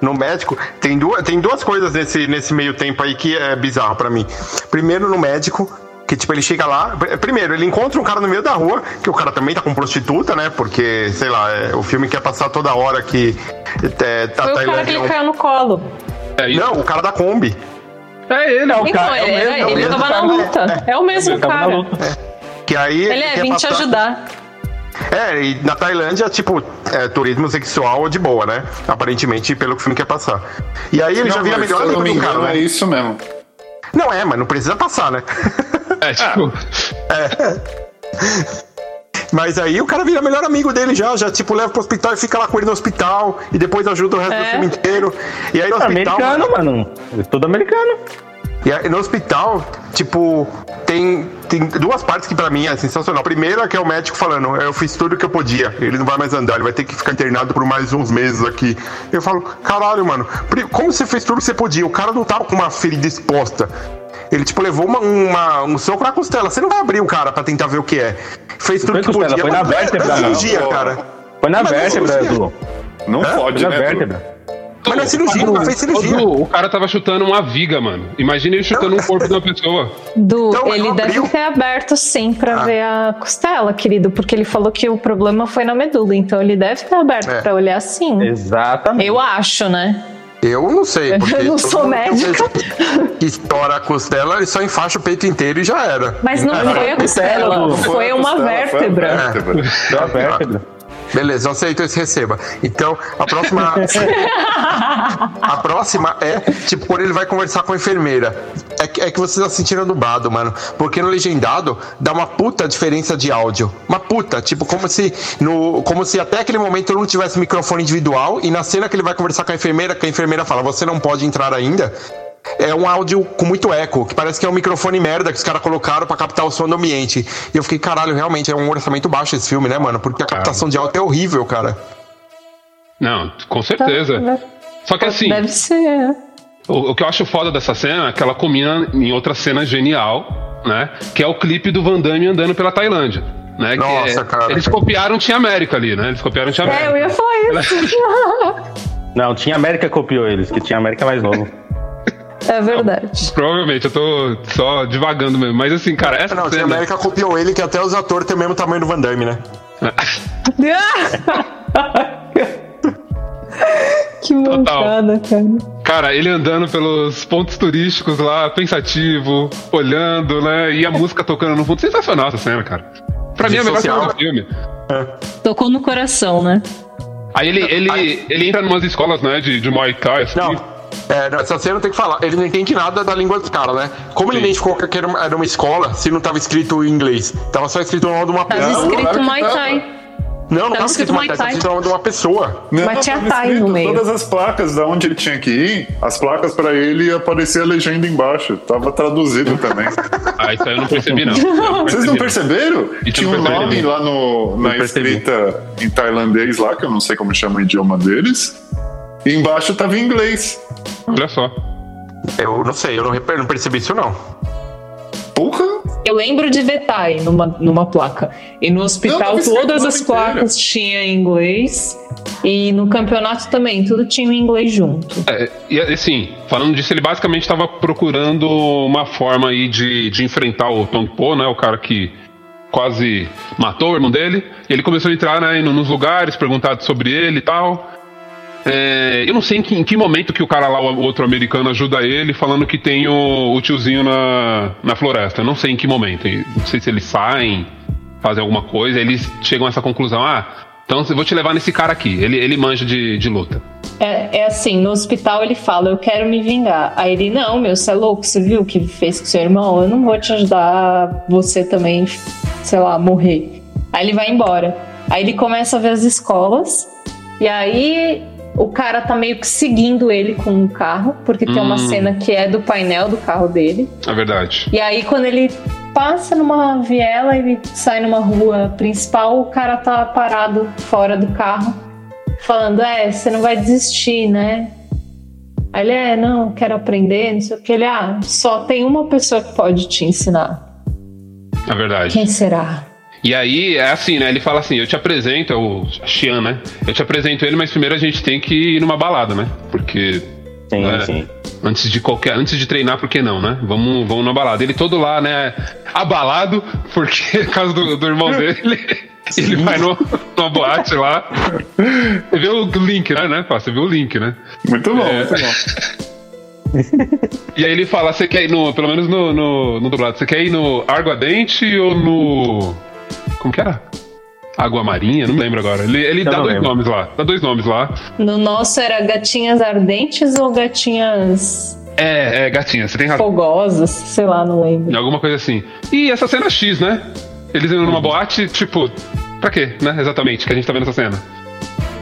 No médico, tem duas, tem duas coisas nesse, nesse meio tempo aí que é bizarro pra mim. Primeiro, no médico, que tipo, ele chega lá. pr- Primeiro, ele encontra um cara no meio da rua, que o cara também tá com prostituta, né? Porque, sei lá, é, o filme quer passar toda hora que é, tá Foi o cara que é ele caiu no colo. É, isso. Não, o cara da Kombi. é ele, é o Então, cara. ele, é o mesmo- é o ele mesmo tava na luta. É o mesmo Ele cara. Que aí. Ele é, vim te ajudar. É, e na Tailândia, tipo, é, turismo sexual de boa, né? Aparentemente, pelo que o filme quer passar. E aí ele já Não, vira mas, melhor amigo do cara, engano, é né? isso mesmo. Não é, mas não precisa passar, né? É, tipo. Mas aí o cara vira melhor amigo dele já, já tipo leva pro hospital e fica lá com ele no hospital e depois ajuda o resto do É. filme inteiro. E aí no hospital. Americano, mano. É tudo americano. E aí, no hospital, tipo, tem, tem duas partes que pra mim é sensacional. Primeiro é que é o médico falando, eu fiz tudo que eu podia, ele não vai mais andar, ele vai ter que ficar internado por mais uns meses aqui. Eu falo, caralho, mano, como você fez tudo que você podia? O cara não tava com uma ferida exposta. Ele, tipo, levou uma, uma- um soco na costela. Você não vai abrir o cara pra tentar ver o que é. Fez tudo Foi que costela, podia. foi na não é- vértebra, não é não. cirurgia, Pô. cara. Foi na Mas não é vértebra. Edu. Não Foi pode, na né? vértebra. Mas não é cirurgia, não fez cirurgia. O cara tava chutando uma viga, mano. Imagina ele chutando um corpo de uma pessoa. Du, Então, ele não deve abriu? ter aberto sim pra Ah. ver a costela, querido, porque ele falou que o problema foi na medula, então ele deve ter aberto É. pra olhar sim. Exatamente. Eu acho, né? Eu não sei, porque. Eu não sou médica. Que estoura a costela, ele só enfaixa o peito inteiro e já era. Mas não É, foi a costela, foi uma costela, foi a vértebra. vértebra. Foi a vértebra. Beleza, eu aceito esse receba. Então, a próxima. a próxima é, tipo, quando ele vai conversar com a enfermeira. É que, é que você tá sentindo dublado, mano. Porque no legendado dá uma puta diferença de áudio. Uma puta. Tipo, como se no, como se até aquele momento não tivesse microfone individual. E na cena que ele vai conversar com a enfermeira, que a enfermeira fala, você não pode entrar ainda. É um áudio com muito eco, que parece que é um microfone merda que os caras colocaram pra captar o som do ambiente. E eu fiquei, caralho, realmente é um orçamento baixo esse filme, né, mano? Porque a captação de áudio é horrível, cara. Não, com certeza. Só que assim, Deve ser. o, o que eu acho foda dessa cena é que ela combina em outra cena genial, né? Que é o clipe do Van Damme andando pela Tailândia. Né, que Nossa, é- cara. Eles copiaram Tia América ali, né? Eles copiaram Tia É, eu América. ia falar isso. Não, Tinha América copiou eles, que Tinha América é mais novo. É verdade. Provavelmente, eu tô só divagando mesmo. Mas assim, cara, essa Não, a cena. América copiou ele, que até os atores têm o mesmo tamanho do Van Damme, né? que mancada, cara. Cara, ele andando pelos pontos turísticos lá, pensativo, olhando, né? E a música tocando no fundo. Sensacional essa cena, cara. Pra mim é a melhor cena do filme. Tocou no coração, né? Aí ele, ele, ele entra em umas escolas, né, de, de Muay Thai, assim. Não. É, não, essa cena tem que falar. Ele não entende nada da língua dos caras, né? Como ele Sim. identificou que era uma, era uma escola se não tava escrito em inglês? Tava só escrito o nome de uma Tava pessoa. escrito claro que Muay tava. Thai. Não, não tava tava escrito escrito Muay Thai, tava escrito o nome de uma pessoa. Não, Mas tinha tava Thai no escrito meio. Todas as placas da onde ele tinha que ir, as placas pra ele ia aparecer a legenda embaixo. Tava traduzido também. Ah, isso aí eu não percebi, não. Vocês não perceberam? Isso Tinha um nome lá no, na escrita em tailandês lá, que eu não sei como chama o idioma deles. E embaixo tava em inglês. Olha só. Eu não sei, eu não, não percebi isso, não. Porra! Eu lembro de ver Thai numa, numa placa. E no hospital Não, todas as placas tinham inglês. E no campeonato também, tudo tinha em inglês junto. É, e assim, falando disso, ele basicamente estava procurando uma forma aí de, de enfrentar o Tong Po, né? O cara que quase matou o irmão dele. E ele começou a entrar né, nos lugares, perguntar sobre ele e tal. É, eu não sei em que, em que momento que o cara lá, o outro americano, ajuda ele, falando que tem o, o tiozinho na, na floresta. Eu não sei em que momento. Não sei se eles saem, fazem alguma coisa, eles chegam a essa conclusão. Ah, então eu vou te levar nesse cara aqui. Ele, ele manja de, de luta. É, é assim, no hospital ele fala, eu quero me vingar. Aí ele, não, meu, você é louco, você viu o que fez com seu irmão? Eu não vou te ajudar você também, sei lá, morrer. Aí ele vai embora. Aí ele começa a ver as escolas, e aí o cara tá meio que seguindo ele com um carro, porque tem uma Hum. cena que é do painel do carro dele. É verdade. E aí, quando ele passa numa viela, ele sai numa rua principal, o cara tá parado fora do carro, falando: É, você não vai desistir, né? Aí ele: É, não, quero aprender, não sei o que. Ele: Ah, só tem uma pessoa que pode te ensinar. É verdade. Quem será? E aí, é assim, né? Ele fala assim: eu te apresento, é o Xian, né? Eu te apresento ele, mas primeiro a gente tem que ir numa balada, né? Porque Sim, É. sim. antes de qualquer. Antes de treinar, por que não, né? Vamos, vamos na balada. Ele todo lá, né? Abalado, porque por causa do, do irmão dele. Ele vai no, numa boate lá. Você vê o link, né? né? Você vê o link, né? Muito bom, É. muito bom. E aí ele fala, você quer ir no. Pelo menos no, no, no dublado, você quer ir no Arguadente ou no. Como que era? Água Marinha? Não lembro agora. Ele, ele dá dois lembro. nomes lá. Dá dois nomes lá. No nosso era gatinhas ardentes ou gatinhas É, é, gatinha, você tem razão. fogosas? Sei lá, não lembro. Alguma coisa assim. E essa cena X, né? Eles indo numa boate, tipo, Pra quê, né? Exatamente, que a gente tá vendo essa cena.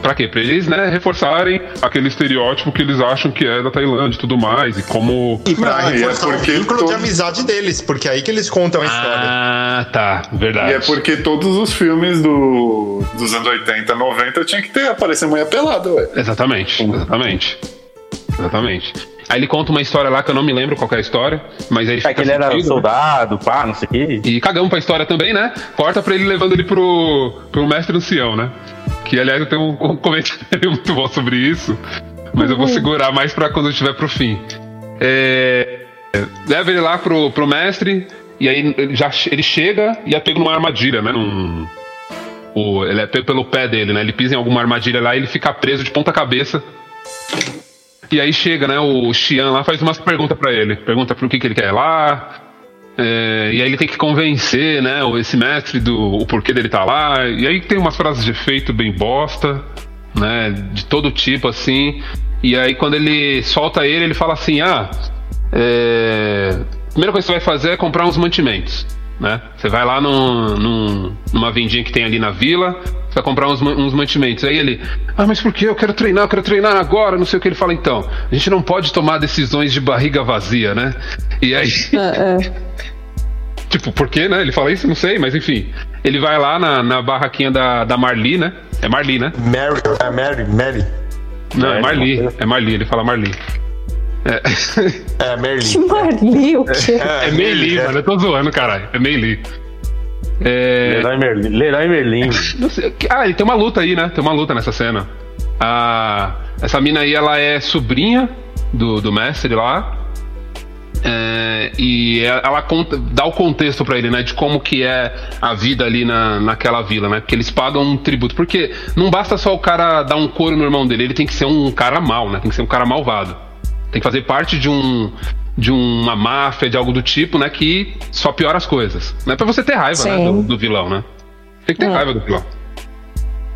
Pra quê? Pra eles, né, reforçarem aquele estereótipo que eles acham que é da Tailândia e tudo mais. E como. E pra Não, e é reforçar o vínculo de todo- amizade deles, porque é aí que eles contam a história. Ah, tá. Verdade. E é porque todos os filmes do, dos anos 80, 90 tinha que ter aparecer mulher pelada, ué. Exatamente, exatamente. Exatamente. Aí ele conta uma história lá que eu não me lembro qual que é a história, mas aí É fica que ele era sentido, né? soldado, pá, não sei o quê. E cagamos pra história também, né? Corta pra ele levando ele pro, pro mestre ancião, né? Que aliás eu tenho um, um comentário muito bom sobre isso, mas eu vou segurar mais pra quando eu estiver pro fim. É, leva ele lá pro, pro mestre, e aí ele, já, ele chega e é pego numa armadilha, né? Num, o, ele é pego pelo pé dele, né? Ele pisa em alguma armadilha lá e ele fica preso de ponta cabeça. E aí chega, né? O Xian lá faz umas perguntas pra ele. Pergunta pro que, que ele quer lá. É, e aí ele tem que convencer, né, esse mestre do o porquê dele tá lá. E aí tem umas frases de efeito bem bosta, né, de todo tipo assim. E aí quando ele solta ele, ele fala assim: "Ah, é, primeira coisa que você vai fazer é comprar uns mantimentos, né? Você vai lá num, num- numa vendinha que tem ali na vila, você vai comprar uns, uns mantimentos. Aí ele, ah, mas por que? Eu quero treinar, eu quero treinar agora, não sei o que ele fala. Então, a gente não pode tomar decisões de barriga vazia, né? E aí, É, é. tipo, por quê, né? Ele fala isso, não sei, mas enfim. Ele vai lá na, na barraquinha da, da Marli, né? É Marli, né? Mary, é Mary, Mary. Não, é Marli. É Marli, ele fala Marli. É, É, Que Merlin. Marli, o quê? é Meili, é. mano. Eu tô zoando, caralho. É Meili. É. Leroy Merlin. Leroy Merlin. Não sei, ah, ele tem uma luta aí, né? Tem uma luta nessa cena. Ah, essa mina aí, ela é sobrinha do, do mestre lá. É, e ela conta, dá o contexto pra ele, né? De como que é a vida ali na, naquela vila, né? Porque eles pagam um tributo. Porque não basta só o cara dar um couro no irmão dele, ele tem que ser um cara mau, né? Tem que ser um cara malvado. Tem que fazer parte de um de uma máfia, de algo do tipo, né? Que só piora as coisas. Não é pra você ter raiva, né? Sim. Do, do vilão, né? Tem que ter É. raiva do vilão.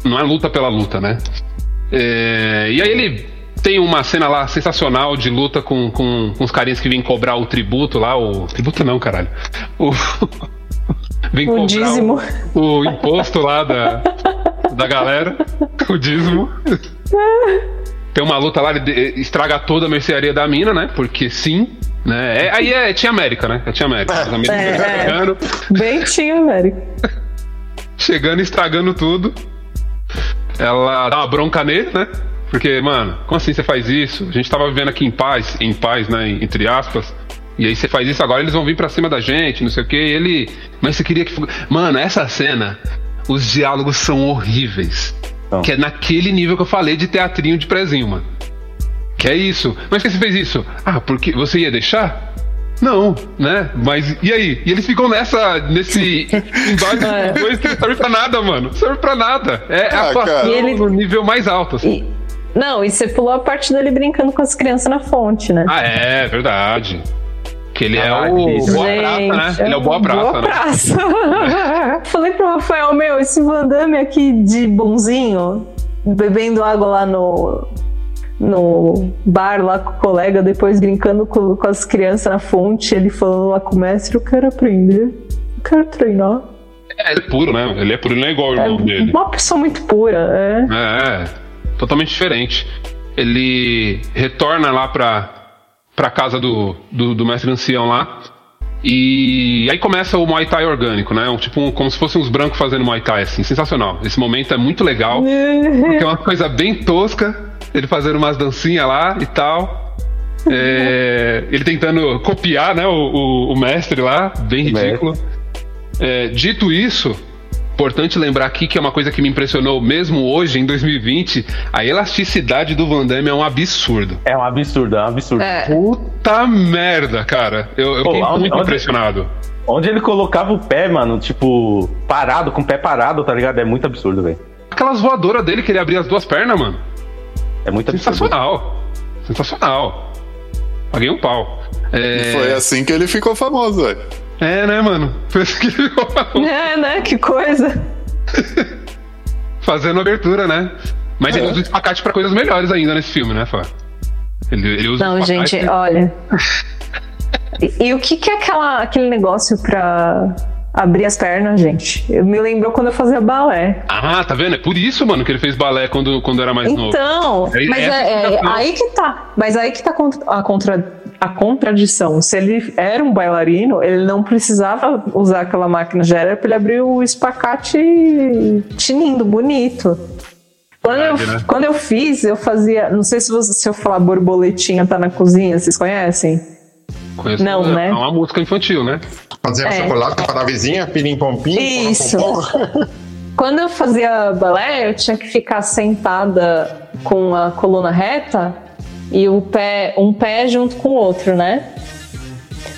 Não é luta pela luta, né? É, e aí ele tem uma cena lá sensacional de luta com, com, com os carinhas que vêm cobrar o tributo lá, o. Tributo não, caralho. O. Vem O cobrar dízimo. O, o imposto lá da, da galera. O dízimo. Tem uma luta lá, ele de- estraga toda a mercearia da mina, né? Porque sim. Né? É, aí é Tia América, né? É Tia América. Os americanos É, é. chegando, Bem tinha, velho. chegando e estragando tudo. Ela dá uma bronca nele, né? Porque, mano, como assim você faz isso? A gente tava vivendo aqui em paz, em paz, né? Entre aspas. E aí você faz isso agora, eles vão vir pra cima da gente, não sei o que. E ele. Mas você queria que. Mano, essa cena, os diálogos são horríveis. São. Que é naquele nível que eu falei de teatrinho de prezinho, mano. Que é isso. Mas por que você fez isso? Ah, porque você ia deixar? Não, né? Mas e aí? E eles ficam nessa, nesse embate É. que não serve pra nada, mano. Não serve pra nada. É Ah, a atuação ele- no nível mais alto. assim. E- Não, e você pulou a parte dele brincando com as crianças na fonte, né? Ah, é, verdade. Que ele é Ah, o que Boa Praça, né? Ele é o Boa Praça, Boa né? praça. Falei pro Rafael, meu, esse Van Damme aqui de bonzinho, bebendo água lá no, no bar lá com o colega, depois brincando com, com as crianças na fonte, ele falando lá com o mestre, eu quero aprender, eu quero treinar. É, ele é puro, né? Ele é puro, ele não é igual o É irmão dele. uma pessoa muito pura, é. É, totalmente diferente. Ele retorna lá pra, pra casa do, do, do mestre ancião lá. E aí começa o Muay Thai orgânico, né? Um, tipo, um- como se fossem uns brancos fazendo Muay Thai, assim. Sensacional. Esse momento é muito legal. Porque é uma coisa bem tosca. Ele fazendo umas dancinhas lá e tal. É, ele tentando copiar, né? O, o- o mestre lá. Bem ridículo. É, dito isso, importante lembrar aqui que é uma coisa que me impressionou mesmo hoje, em 2020, a elasticidade do Van Damme é um absurdo. É um absurdo, é um absurdo. É. Puta merda, cara. Eu, eu Pô, fiquei onde- muito onde- impressionado. Onde ele colocava o pé, mano, tipo, parado, com o pé parado, tá ligado? É muito absurdo, velho. Aquelas voadoras dele que ele abria as duas pernas, mano. É muito absurdo. Sensacional. Sensacional. Paguei um pau. É, Foi assim que ele ficou famoso, velho. É né, mano? Ele É, né? Que coisa. fazendo abertura, né? Mas ele É. usa o espacate pra coisas melhores ainda nesse filme, né, Fá? Ele, ele usa o Não, gente, olha. E, e o que, que é aquela, aquele negócio pra Abrir as pernas, gente. Eu me lembrou quando eu fazia balé. Ah, tá vendo? É por isso, mano, que ele fez balé quando, quando era mais novo. Então, É mas é, é aí que tá. Mas aí que tá a, contra, a contradição. Se ele era um bailarino, ele não precisava usar aquela máquina, já era pra ele abrir o espacate tinindo, bonito. Quando eu, né? quando eu fiz, eu fazia. Não sei se, você, se eu falar borboletinha tá na cozinha, vocês conhecem? Conheço, Não, é, né? É uma música infantil, né? Fazer É. chocolate para a vizinha, pirim pom pim. Isso. pom. Quando eu fazia balé, eu tinha que ficar sentada com a coluna reta e o pé, um pé junto com o outro, né?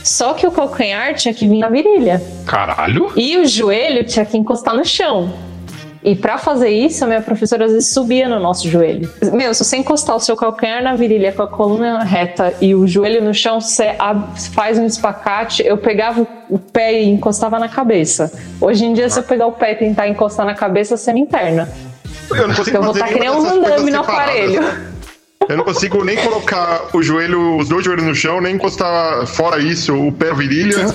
Só que o calcanhar tinha que vir na virilha Caralho! e o joelho tinha que encostar no chão. E pra fazer isso, a minha professora às vezes subia no nosso joelho. Meu, se você encostar o seu calcanhar na virilha com a coluna reta e o joelho no chão, você faz um espacate. Eu pegava o pé e encostava na cabeça. Hoje em dia, se eu pegar o pé e tentar encostar na cabeça, você me interna. Eu não consigo eu vou estar que nem um coisas no aparelho. Eu não consigo nem colocar o joelho, os dois joelhos no chão, nem encostar fora isso, o pé virilha.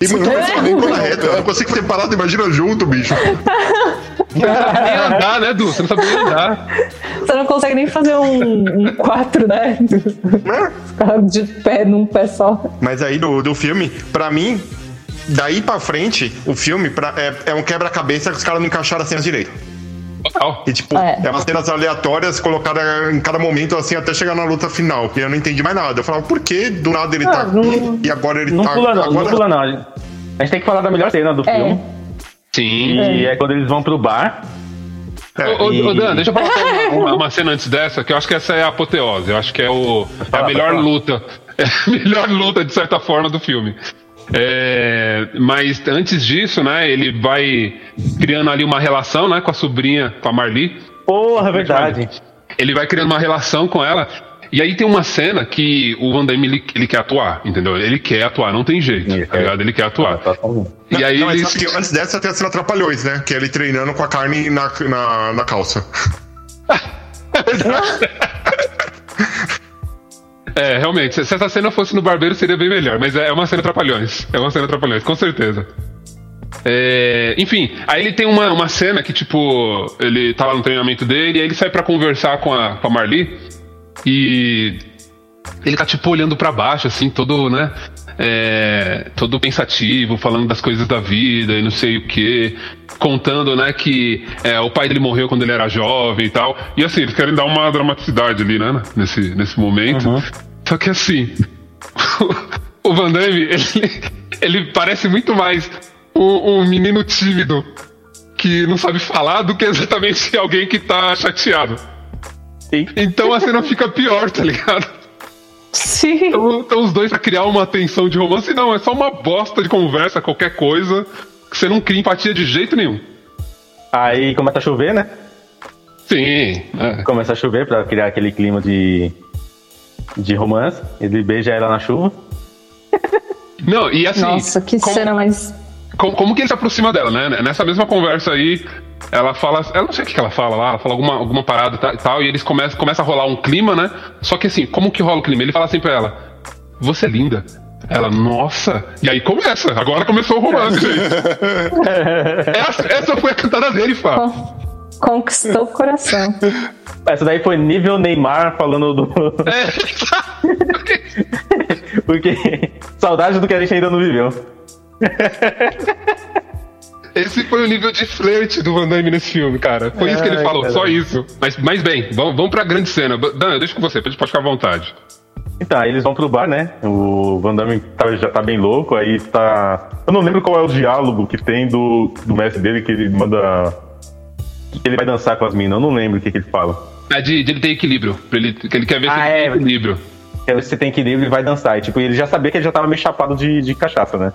E muito É. reta. Eu não consigo ser parado, imagina junto, bicho. Você não sabe nem andar, né, Du? Você não sabe nem andar. Você não consegue nem fazer um, um quatro, né? Né? Ficar de pé num pé só. Mas aí do, do filme, pra mim, daí pra frente, o filme pra- é, é um quebra-cabeça que os caras não encaixaram as cenas direito. Total. E tipo, É. é. umas cenas aleatórias colocadas em cada momento, assim, até chegar na luta final. Que eu não entendi mais nada. Eu falava, por que do nada ele tá Ah, não- aqui e agora ele Não tá pula não, agora... não pula não. A gente- a gente tem que falar da melhor cena do É. filme. Sim. E é. quando eles vão pro bar. É, Ô, E- ô, Dan, deixa eu falar uma, uma- uma cena antes dessa, que eu acho que essa é a apoteose. Eu acho que é, o, é a melhor luta. É a melhor luta, de certa forma, do filme. É, mas antes disso, né, ele vai criando ali uma relação, né, com a sobrinha, com a Marli. Porra, verdade. Ele vai criando uma relação com ela. E aí tem uma cena que o Van Damme, ele, ele quer atuar, entendeu? Ele quer atuar, não tem jeito, Ele tá quer. ligado? Ele quer atuar. Tá, tá bom. E aí não, ele... que antes dessa tem a cena Trapalhões, né? Que é ele treinando com a carne na, na, na calça. É, realmente, se essa cena fosse no barbeiro seria bem melhor, mas é é uma cena trapalhões. É uma cena trapalhões, com certeza. É, enfim, aí ele tem uma, uma cena que, tipo, ele tá lá no treinamento dele, e aí ele sai pra conversar com a, com a Marli e ele tá, tipo, olhando pra baixo, assim, todo, né? é, todo pensativo, falando das coisas da vida e não sei o que, contando, né, que é, o pai dele morreu quando ele era jovem e tal. E assim, eles querem dar uma dramaticidade ali, né, nesse, nesse momento. Só que assim, o Van Damme, ele, ele parece muito mais um, um menino tímido que não sabe falar do que exatamente alguém que tá chateado. Sim. Então a cena fica pior, tá ligado? Sim. Então, então os dois pra criar uma tensão de romance, não, é só uma bosta de conversa, qualquer coisa, que você não cria empatia de jeito nenhum. Aí começa a chover, né? Sim, é. Começa a chover pra criar aquele clima de. de romance. Ele beija ela na chuva. Não, e assim. Nossa, que como, cena mais. como, como que ele se aproxima dela, né? Nessa mesma conversa aí, ela fala. Eu não sei o que ela fala lá, ela fala alguma, alguma parada e ta- e tal, e eles começam começa a rolar um clima, né? Só que assim, como que rola o clima? Ele fala assim pra ela: Você é linda. Ela, nossa! E aí começa, agora começou o romance, gente. essa, essa foi a cantada dele, Fá. Con- Conquistou o coração. Essa daí foi nível Neymar falando do. É, Porque. Saudade do que a gente ainda não viveu. esse foi o nível de flerte do Van Damme nesse filme, cara. Foi isso que ele Ai, falou, só isso. Mas, mas bem, vamos, vamos pra grande cena. Dan, deixa com você, pode pode ficar à vontade. Então, aí eles vão pro bar, né? O Van Damme tá- já tá bem louco, aí tá. Eu não lembro qual é o diálogo que tem do, do mestre dele que ele manda. Que ele vai dançar com as minas, eu não lembro o que, que ele fala. É de, de ele ter equilíbrio, ele, que ele quer ver se Ah, ele tem é. equilíbrio. Que aí você tem equilíbrio e vai dançar. E, tipo, ele já sabia que ele já tava meio chapado de, de cachaça, né?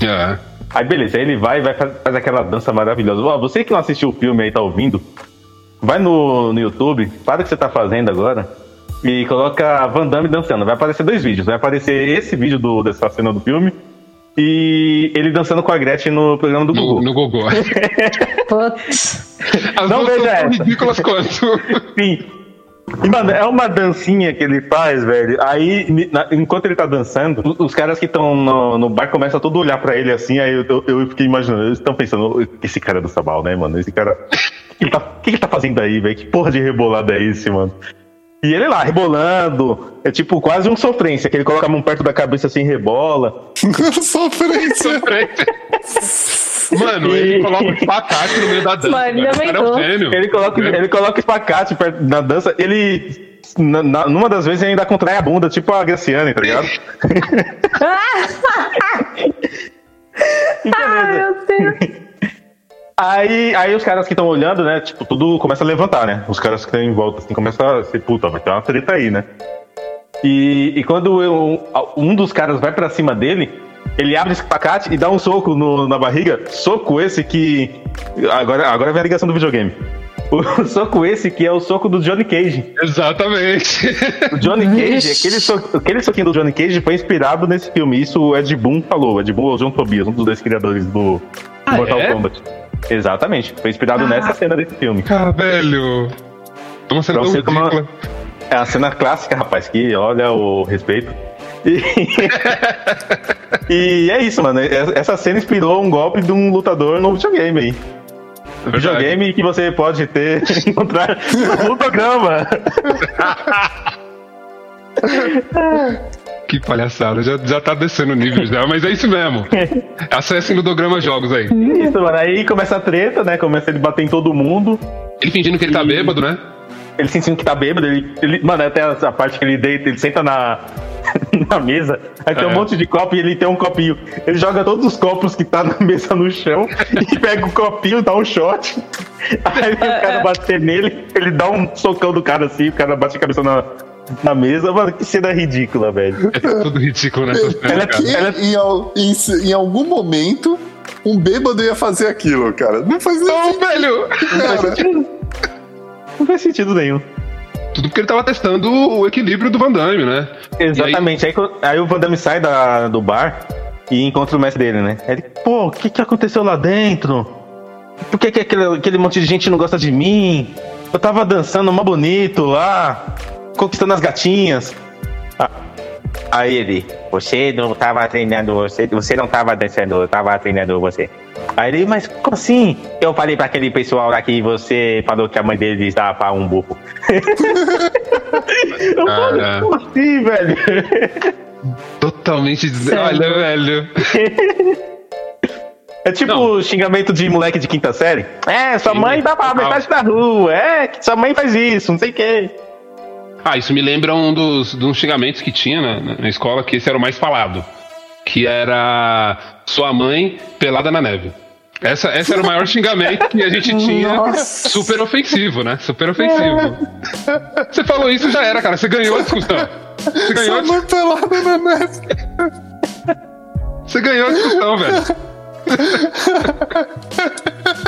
É. Aí beleza, aí ele vai e vai faz, faz aquela dança maravilhosa. Ó, você que não assistiu o filme aí, tá ouvindo, vai no, no YouTube, para o que você tá fazendo agora e coloca Van Damme dançando. Vai aparecer dois vídeos. Vai aparecer esse vídeo do, dessa cena do filme e ele dançando com a Gretchen no programa do No, Google. no Gogó. Putz. As Não veja essa. ridículas quanto. Sim. E, mano, é uma dancinha que ele faz, velho. Aí, na- enquanto ele tá dançando, os- os caras que estão no, no bar começam a todo olhar pra ele assim. Aí eu, eu, eu fiquei imaginando, eles estão pensando, esse cara é do Sabal, né, mano? Esse cara. O que, ele tá, que ele tá fazendo aí, velho? Que porra de rebolada é esse, mano? E ele lá, rebolando. É tipo quase um sofrência, que ele coloca a mão perto da cabeça assim e rebola. Sofrência. Mano, ele coloca o espacate no meio da dança. Mano, O cara é um gênio. Ele coloca, ele coloca espacate perto da dança. Ele. na- na- numa das vezes ele ainda contrai a bunda, tipo a Graciane, tá ligado? Ai, meu Deus. Aí, aí os caras que estão olhando, né? Tipo, tudo começa a levantar, né? Os caras que estão em volta, assim, começa a ser, puta, vai ter uma treta aí, né? E, e quando eu- um dos caras vai pra cima dele, ele abre esse espacate e dá um soco no- na barriga. Soco esse que. Agora, agora vem a ligação do videogame. O soco esse que é o soco do Johnny Cage. Exatamente. O Johnny Cage, aquele, so, aquele soquinho do Johnny Cage foi inspirado nesse filme. Isso o Ed Boon falou. O Ed Boon é o John Tobias, um dos dois criadores do Ah, Mortal é? Kombat. Exatamente. Foi inspirado nessa cena desse filme. Cara, velho. É uma cena tão ridícula. É a cena clássica, rapaz, que olha o respeito. E, e é isso, mano. Essa cena inspirou um golpe de um lutador no videogame aí. Verdade. Videogame que você pode ter encontrar no programa. Que palhaçada, já, já tá descendo o nível já, mas é isso mesmo. Acessem Ludograma Jogos aí. Isso, mano. Aí começa a treta, né? Começa ele bater em todo mundo. Ele fingindo que ele tá bêbado, né? Ele sentindo que tá bêbado, ele, ele- mano, até a parte que ele deita, ele senta na, na mesa, aí tem um É. monte de copo e ele tem um copinho. Ele joga todos os copos que tá na mesa no chão e pega o copinho, dá um shot. Aí o cara bater nele, ele dá um socão do cara assim, o cara bate a cabeça na, na mesa. Mano, que cena ridícula, velho. É tudo ridículo nessa cena, Ela- cara. Ela- em, em, em algum momento um bêbado ia fazer aquilo, cara. Não faz nem Não, sentido, velho! cara. Não faz sentido nenhum. Tudo porque ele tava testando o equilíbrio do Van Damme, né? Exatamente. Aí, aí o Van Damme sai da, do bar e encontra o mestre dele, né? Aí ele, pô, o que, que aconteceu lá dentro? Por que, que aquele, aquele monte de gente não gosta de mim? Eu tava dançando mó bonito lá, conquistando as gatinhas. Ah, Aí ele, você não tava treinando, você, você não tava dançando, eu tava treinando você. Aí ele, mas como assim? Eu falei pra aquele pessoal lá que você falou que a mãe dele estava um burro. eu falei, como assim, velho? Totalmente. Sério? Olha, velho. É tipo Não. xingamento de moleque de quinta série. É, sua Sim, mãe dá pra metade da rua. É, sua mãe faz isso, não sei o quê. Ah, isso me lembra um dos, dos xingamentos que tinha na, na- na escola, que esse era o mais falado. Que era sua mãe pelada na neve. Essa, esse era o maior xingamento que a gente tinha. Nossa. Super ofensivo, né? Super ofensivo. Você falou isso, já era, cara. Você ganhou a discussão. Você ganhou, a Sua mãe pelada na neve. você ganhou a discussão, velho.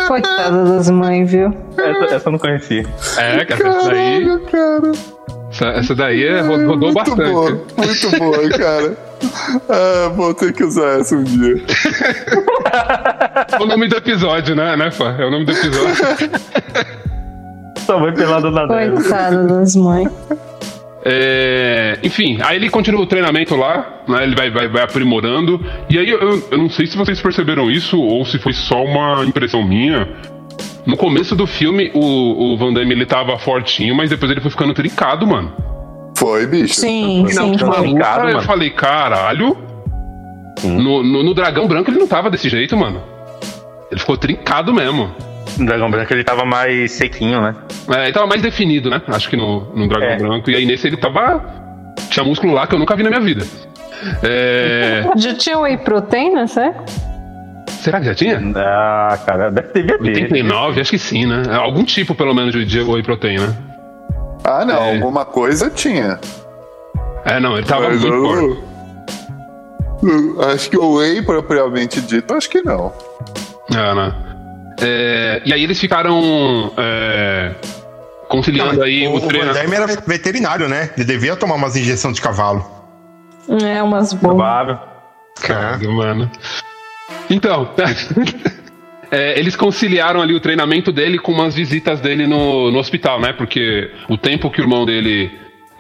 Coitada das mães, viu? Essa, essa eu não conhecia. É, cara, essa daí, Caralho, cara. Essa, essa daí é, ro- rodou muito bastante. boa, muito boa, cara. Ah, vou ter que usar essa um dia. É o nome do episódio, né, né, fã? É o nome do episódio. Sua mãe pelada na. Coitada das mães. É, enfim, aí ele continua o treinamento lá, né? Ele vai, vai, vai aprimorando. E aí eu, eu não sei se vocês perceberam isso ou se foi só uma impressão minha. No começo do filme, o, o Van Damme ele tava fortinho, mas depois ele foi ficando trincado, mano. Foi, bicho. Sim, E na sim, última foi. luta, Trincado, eu falei, caralho. No, no, no Dragão Branco ele não tava desse jeito, mano. Ele ficou trincado mesmo. O Dragão Branco ele tava mais sequinho, né? É, ele tava mais definido, né? Acho que no, no Dragão É. Branco. E aí nesse ele tava. Tinha músculo lá que eu nunca vi na minha vida. É. Já tinha whey protein nessa época? Será que já tinha? Ah, cara, deve ter. 89, acho que sim, né? Algum tipo, pelo menos, de- whey protein, né? Ah, não, É. alguma coisa tinha. É, não, ele tava Mas muito forte. eu, eu acho que o Whey, propriamente dito, acho que não. É, né? É, e aí eles ficaram é, conciliando aí o, o, o treino. Van Damme era veterinário, né? Ele devia tomar umas injeções de cavalo. É, umas boas. Provável. Caralho, mano. Então, é, eles conciliaram ali o treinamento dele com umas visitas dele no, no hospital, né? Porque o tempo que o irmão dele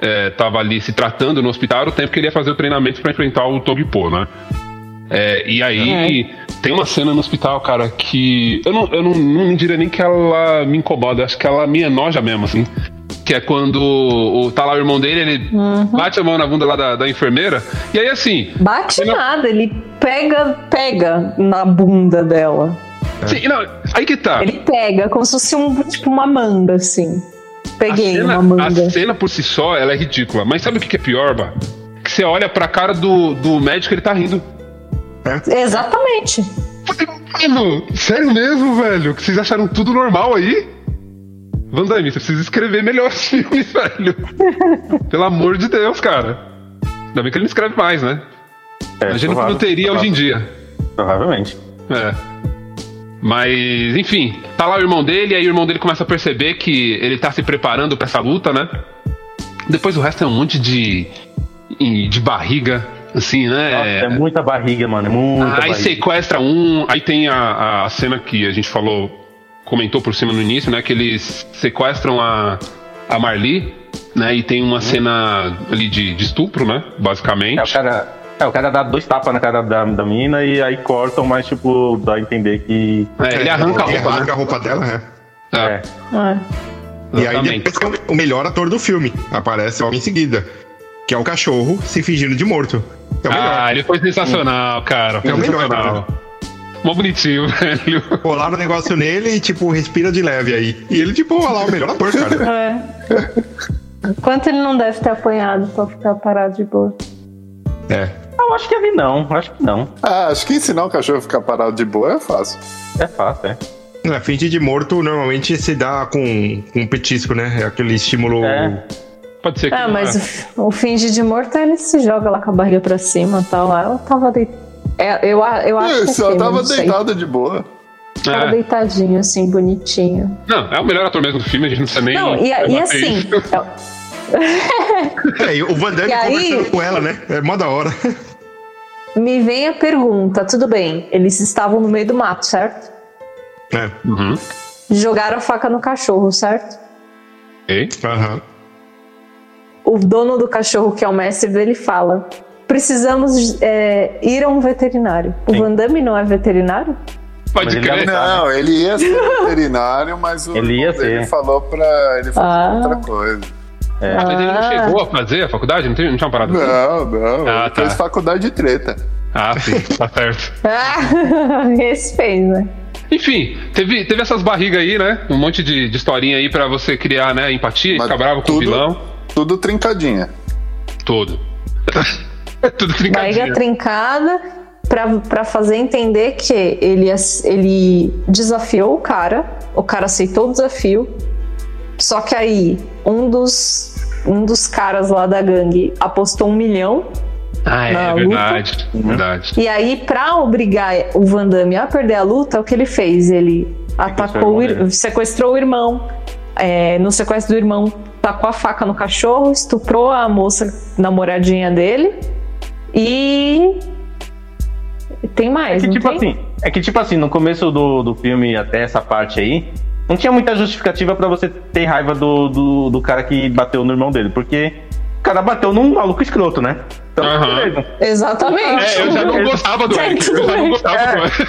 é, tava ali se tratando no hospital era o tempo que ele ia fazer o treinamento pra enfrentar o Togipo, né? É, e aí tem uma cena no hospital, cara, que eu não, eu não, não diria nem que ela me incomoda, acho que ela me enoja mesmo, assim. Que é quando o, tá lá o irmão dele, ele bate a mão na bunda lá da, da enfermeira, e aí assim. Bate Não. nada, ele pega, pega na bunda dela. sim, não, aí que tá. Ele pega, como se fosse um, tipo uma manga, assim. Peguei cena, uma manga. a cena por si só, ela é ridícula. Mas sabe o que que é pior, Bah? Que você olha pra cara do, do médico, ele tá rindo. Exatamente. Mano, sério mesmo, velho? Que vocês acharam tudo normal aí? Van Damme, você precisa escrever melhor os filmes, velho. Pelo amor de Deus, cara. Ainda bem que ele não escreve mais, né? É, Imagina o que não teria hoje em dia. Provavelmente. É. Mas, enfim, tá lá o irmão dele, aí o irmão dele começa a perceber que ele tá se preparando pra essa luta, né? Depois o resto é um monte de. de barriga, assim, Nossa, né? é muita barriga, mano. É muita aí barriga. sequestra um, aí tem a, a cena que a gente falou, comentou por cima no início, né? Que eles sequestram a, a Marli, né? E tem uma cena ali de, de estupro, né? Basicamente. É, o cara, é, o cara dá dois tapas na cara da, da mina e aí cortam, mas tipo, dá a entender que. É, ele arranca a Ele roupa, arranca né? a roupa dela, né? É. É. É. E aí depois que é o melhor ator do filme aparece logo em seguida. Que é o cachorro se fingindo de morto. É. Ah, ele foi sensacional, cara. Foi É o melhor. Mó bonitinho, velho. Rolaram o negócio nele e, tipo, respira de leve aí. E ele, tipo, olha lá, o melhor ator, cara. É. Quanto ele não deve ter apanhado pra ficar parado de boa? É. Eu acho que ele não, acho que não. Ah, acho que ensinar o cachorro a ficar parado de boa é fácil. É fácil, é. É, fingir de morto normalmente se dá com, com um petisco, né? É aquele estímulo. É. Pode ser que. Ah, mas é. o, f- o finge de morto, ele se joga lá com a barriga pra cima e tal. Ela tava deitada. É, eu, eu acho que Isso, é ela tava deitada de boa. Tava É. deitadinho, assim, bonitinho. Não, é o melhor ator mesmo do filme, a gente não precisa nem. Não, e, a- e assim, isso. É, e o Van Damme E aí- conversando com ela, né? É mó da hora. me vem a pergunta, tudo bem, eles estavam no meio do mato, certo? É. Uhum. Jogaram a faca no cachorro, certo? Ok. Aham. O dono do cachorro, que é o mestre dele, fala: precisamos é, ir a um veterinário. O Sim. Van Damme não é veterinário? Pode Mas ele crer. não- Não, ele ia ser veterinário, mas o Ele ser. falou pra ele fazer Ah. outra coisa. Ah, mas ele não chegou a fazer a faculdade? Não, tem, não tinha uma parada assim? Não, não. Ah, ele tá. fez faculdade de treta. Ah, sim, tá certo. Ah, esse fez, né? Enfim, teve, teve essas barrigas aí, né? Um monte de, de historinha aí pra você criar, né, empatia, Mas ficar bravo com o tudo- vilão. Tudo trincadinha. Todo. Tudo Barriga trincada pra, pra fazer entender que ele, ele desafiou o cara, o cara aceitou o desafio, só que aí um dos, um dos caras lá da gangue apostou um milhão Ah, na é luta. verdade. Verdade. E aí, pra obrigar o Van Damme a perder a luta, o que ele fez? Ele atacou, o sequestrou o irmão. É, no sequestro do irmão, tacou a faca no cachorro, estuprou a moça namoradinha dele. E. Tem É mais, que, não tipo tem? assim, é que, tipo assim, no começo do, do filme até essa parte aí, não tinha muita justificativa pra você ter raiva do, do, do cara que bateu no irmão dele, porque o cara bateu num maluco escroto, né? Então, beleza. Exatamente. É, eu já não gostava do Eric. Eu já não gostava É. do Eric.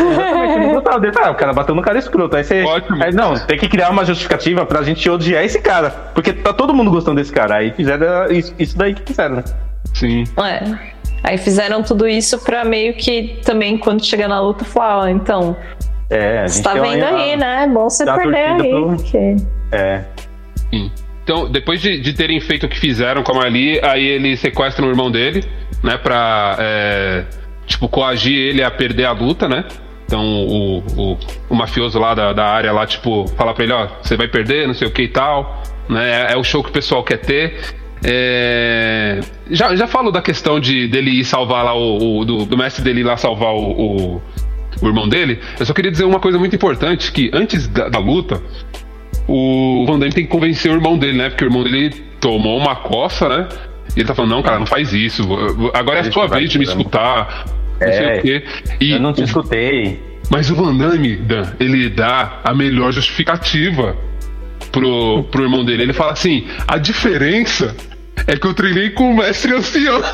Exatamente, não gostava dele. Ah, o cara bateu no cara escroto. Aí você. Ótimo. Aí, não, tem que criar uma justificativa pra gente odiar esse cara. Porque tá todo mundo gostando desse cara. Aí fizeram isso, isso daí que fizeram, né? Sim. É. Aí fizeram tudo isso pra meio que também, quando chegar na luta, falar: ó, então, É, você tá uma- vendo aí, né? É bom você perder aí. pro- porque- É. Sim. Então, depois de, de terem feito o que fizeram com a Marli, aí eles sequestram o irmão dele, né? Pra, é, tipo, coagir ele a perder a luta, né? Então, o, o, o mafioso lá da, da área lá, tipo, fala pra ele, ó, você vai perder, não sei o que e tal, né? É, é o show que o pessoal quer ter. É, já, já falo da questão de dele ir salvar lá o, o- do, do mestre dele ir lá salvar o, o, o irmão dele. Eu só queria dizer uma coisa muito importante, que antes da, da luta, o Van Damme tem que convencer o irmão dele, né? Porque o irmão dele tomou uma coça, né? E ele tá falando, não, cara, não faz isso. Agora é a sua vez de me escutar. Não sei É, o quê. E Eu não te escutei. Mas o Van Damme, Dan, ele dá a melhor justificativa pro, pro irmão dele. Ele fala assim: a diferença é que eu treinei com o mestre ancião.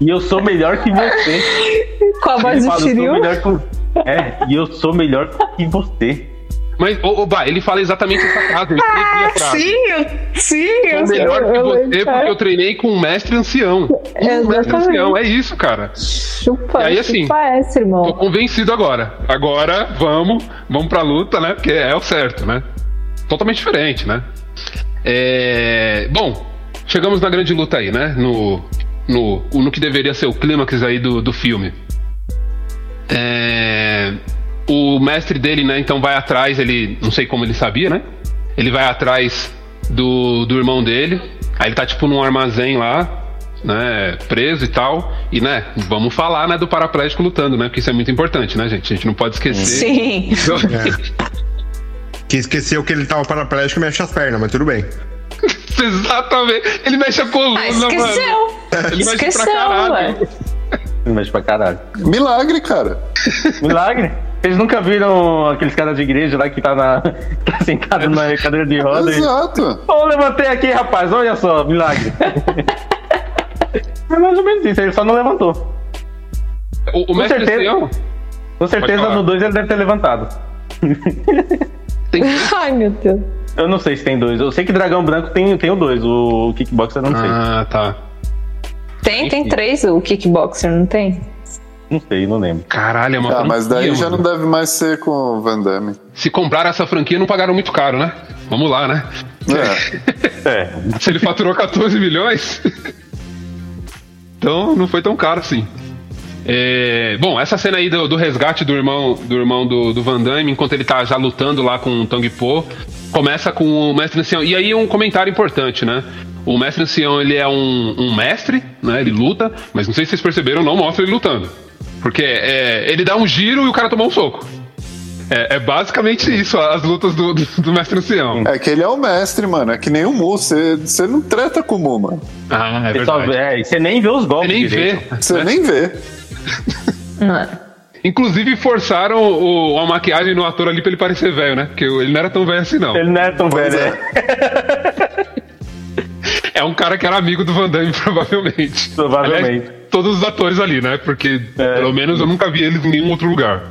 E eu sou melhor que você. Com a voz do Shiryu. É, e eu sou melhor que você. Mas, ô, ô, Bah, ele fala exatamente essa frase. Eu escrevi a frase. Sim, sim, Sou eu melhor que eu- você eu- porque eu treinei com um mestre ancião. Um mestre Exatamente. ancião, é isso, cara. Chupa, E aí, assim, chupa essa, irmão. Tô convencido agora. Agora vamos, vamos pra luta, né? Porque é o certo, né? Totalmente diferente, né? É... Bom, chegamos na grande luta aí, né? No, no, no que deveria ser o clímax aí do, do filme. É... O mestre dele, né? Então vai atrás, ele. Não sei como ele sabia, né? Ele vai atrás do, do irmão dele. Aí ele tá tipo num armazém lá, né? Preso e tal. E, né? Vamos falar, né? Do paraplégico lutando, né? Porque isso é muito importante, né, gente? A gente não pode esquecer. Sim. Que esqueceu que ele tava paraplégico e mexe as pernas, mas tudo bem. Exatamente. Ele mexe a coluna, Ah, mano. esqueceu. Ele mexe pra Esqueceu, caralho. ué. Mas pra caralho. Milagre, cara. Milagre. Eles nunca viram aqueles caras de igreja lá que tá, na, tá sentado na cadeira de roda e. Exato. Ô, levantei aqui, rapaz, olha só, milagre. é mais ou menos isso, ele só não levantou. O, o Com mestre certeza. Com certeza no 2 ele deve ter levantado. tem Ai, meu Deus. Eu não sei se tem dois. Eu sei que Dragão Branco tem, tem o dois. O Kickboxer eu não sei. Ah, tá. Tem, tem três o kickboxer, não tem? Não sei, não lembro. Caralho, é uma Ah, mas franquia, daí já mano. não deve mais ser com o Van Damme. Se compraram essa franquia, não pagaram muito caro, né? Vamos lá, né? É. É. Se ele faturou 14 milhões. então não foi tão caro assim. É, bom, essa cena aí do, do resgate do irmão do irmão do, do Van Damme, enquanto ele tá já lutando lá com o Tong Po, começa com o mestre ancião. E aí um comentário importante, né? O mestre ancião, ele é um, um mestre, né? Ele luta, mas não sei se vocês perceberam, não mostra ele lutando. Porque é, ele dá um giro e o cara toma um soco. É, é basicamente isso, as lutas do, do, do mestre ancião. É que ele é o mestre, mano. É que nem o Mu. Você você não treta com o Mu, mano. Ah, é Você, verdade. é, você nem vê os Você golpes. nem direito. vê. Você nem vê. É. Inclusive forçaram o, a maquiagem no ator ali pra ele parecer velho, né? Porque ele não era tão velho assim, não. Ele não é tão Pois velho, é. né? É um cara que era amigo do Van Damme, provavelmente. Provavelmente. Aliás, todos os atores ali, né? Porque É. pelo menos eu nunca vi eles em nenhum outro lugar.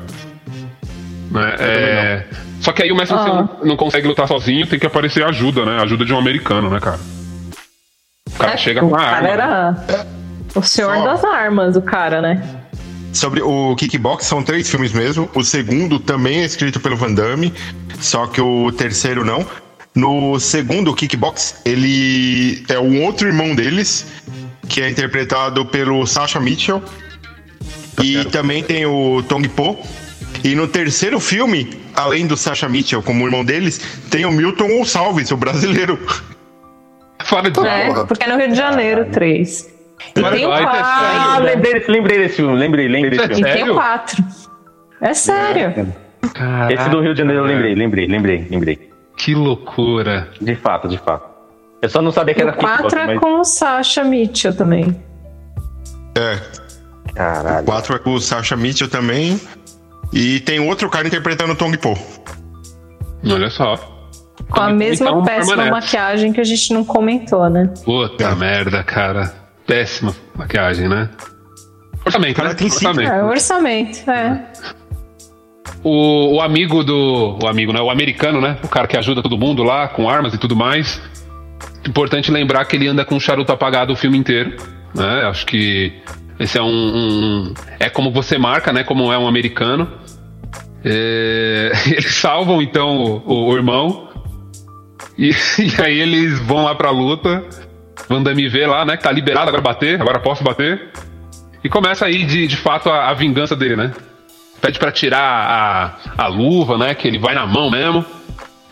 Né? É, Só que aí o mestre Ah. Não, não consegue lutar sozinho, tem que aparecer ajuda, né? Ajuda de um americano, né, cara? O cara É, chega com a cara arma. era o senhor Só. das armas, o cara, né? Sobre o Kickbox, são três filmes mesmo. O segundo também é escrito pelo Van Damme, só que o terceiro não. No segundo, o Kickbox, ele é um outro irmão deles, que é interpretado pelo Sasha Mitchell. E também tem o Tong Po. E no terceiro filme, além do Sasha Mitchell como irmão deles, tem o Milton Gonçalves, o brasileiro. Fora de É, porra. porque é no Rio de Janeiro, três. E Agora tem o vai, tá Ah, quatro. lembrei, desse- lembrei desse filme. Lembrei, lembrei desse E filme. tem Sério? o quatro. É sério. Esse do Rio de Janeiro eu lembrei, lembrei, lembrei, lembrei. Que loucura. De fato, de fato. Eu só não sabia que era o quatro kickboxing, é mas... com o Sasha Mitchell também. É, Caralho. quatro é com o Sasha Mitchell também. E tem outro cara interpretando o Tong Po. Olha só. Com a Então, mesma péssima permanece. maquiagem que a gente não comentou, né? Puta É. merda, cara. Péssima maquiagem, né? Orçamento, Cara, né? tem. Orçamento. É, orçamento, é. O, o amigo do. O amigo, né? O americano, né? O cara que ajuda todo mundo lá com armas e tudo mais. Importante lembrar que ele anda com um charuto apagado o filme inteiro. Né? Acho que esse é um, um- É como você marca, né? Como é um americano. É, eles salvam então o, o irmão. E, e aí eles vão lá pra luta. Van Damme vê lá, né? Que tá liberado agora bater, agora posso bater. E começa aí de, de fato a, a vingança dele, né? Pede pra tirar a, a luva, né? Que ele vai na mão mesmo.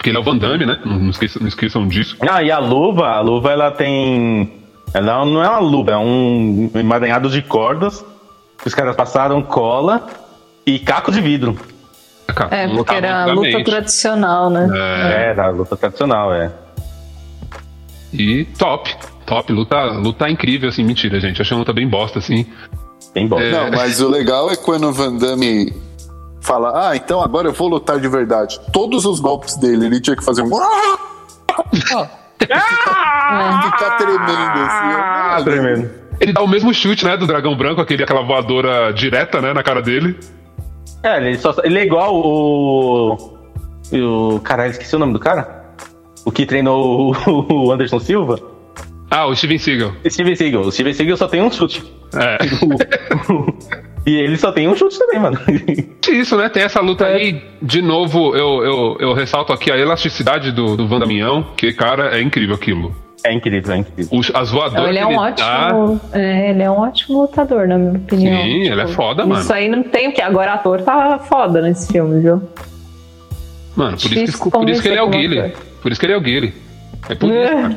Porque ele é o Van Damme, né? Não, não esqueçam, não esqueçam disso. Ah, e a luva, a luva ela tem. Ela não é uma luva, é um emaranhado de cordas. Os caras passaram cola e caco de vidro. É, não porque era a luta tradicional, né? É, É, da luta tradicional, é. e top. Top, luta, luta incrível, assim, mentira, gente. Achei uma luta bem bosta, assim. Bem bom. É. Não, mas o legal é quando o Van Damme fala, ah, então agora eu vou lutar de verdade. Todos os golpes dele, ele tinha que fazer um... Ficar tremendo assim. Ah, tremendo. Ele dá o mesmo chute, né, do dragão branco, aquele, aquela voadora direta, né, na cara dele. É, ele, só, ele é igual o. O. Caralho, esqueci o nome do cara? O que treinou o, o Anderson Silva? Ah, o Steven Seagal. Steven Seagal. O Steven Seagal só tem um chute. É. e ele só tem um chute também, mano. Isso, né? Tem essa luta aí. De novo, eu, eu, eu ressalto aqui a elasticidade do, do Van Damião, que, cara, é incrível aquilo. É incrível, é incrível. Os- as voadoras ele é que um dá- ótimo. é, ele é um ótimo lutador, na minha opinião. Tipo, Sim, ele é foda, mano. Isso aí não tem, porque agora o ator tá foda nesse filme, viu? Mano, por isso, que, por isso que ele é o Guile. Por isso que ele é o Guile. É por isso, É. cara.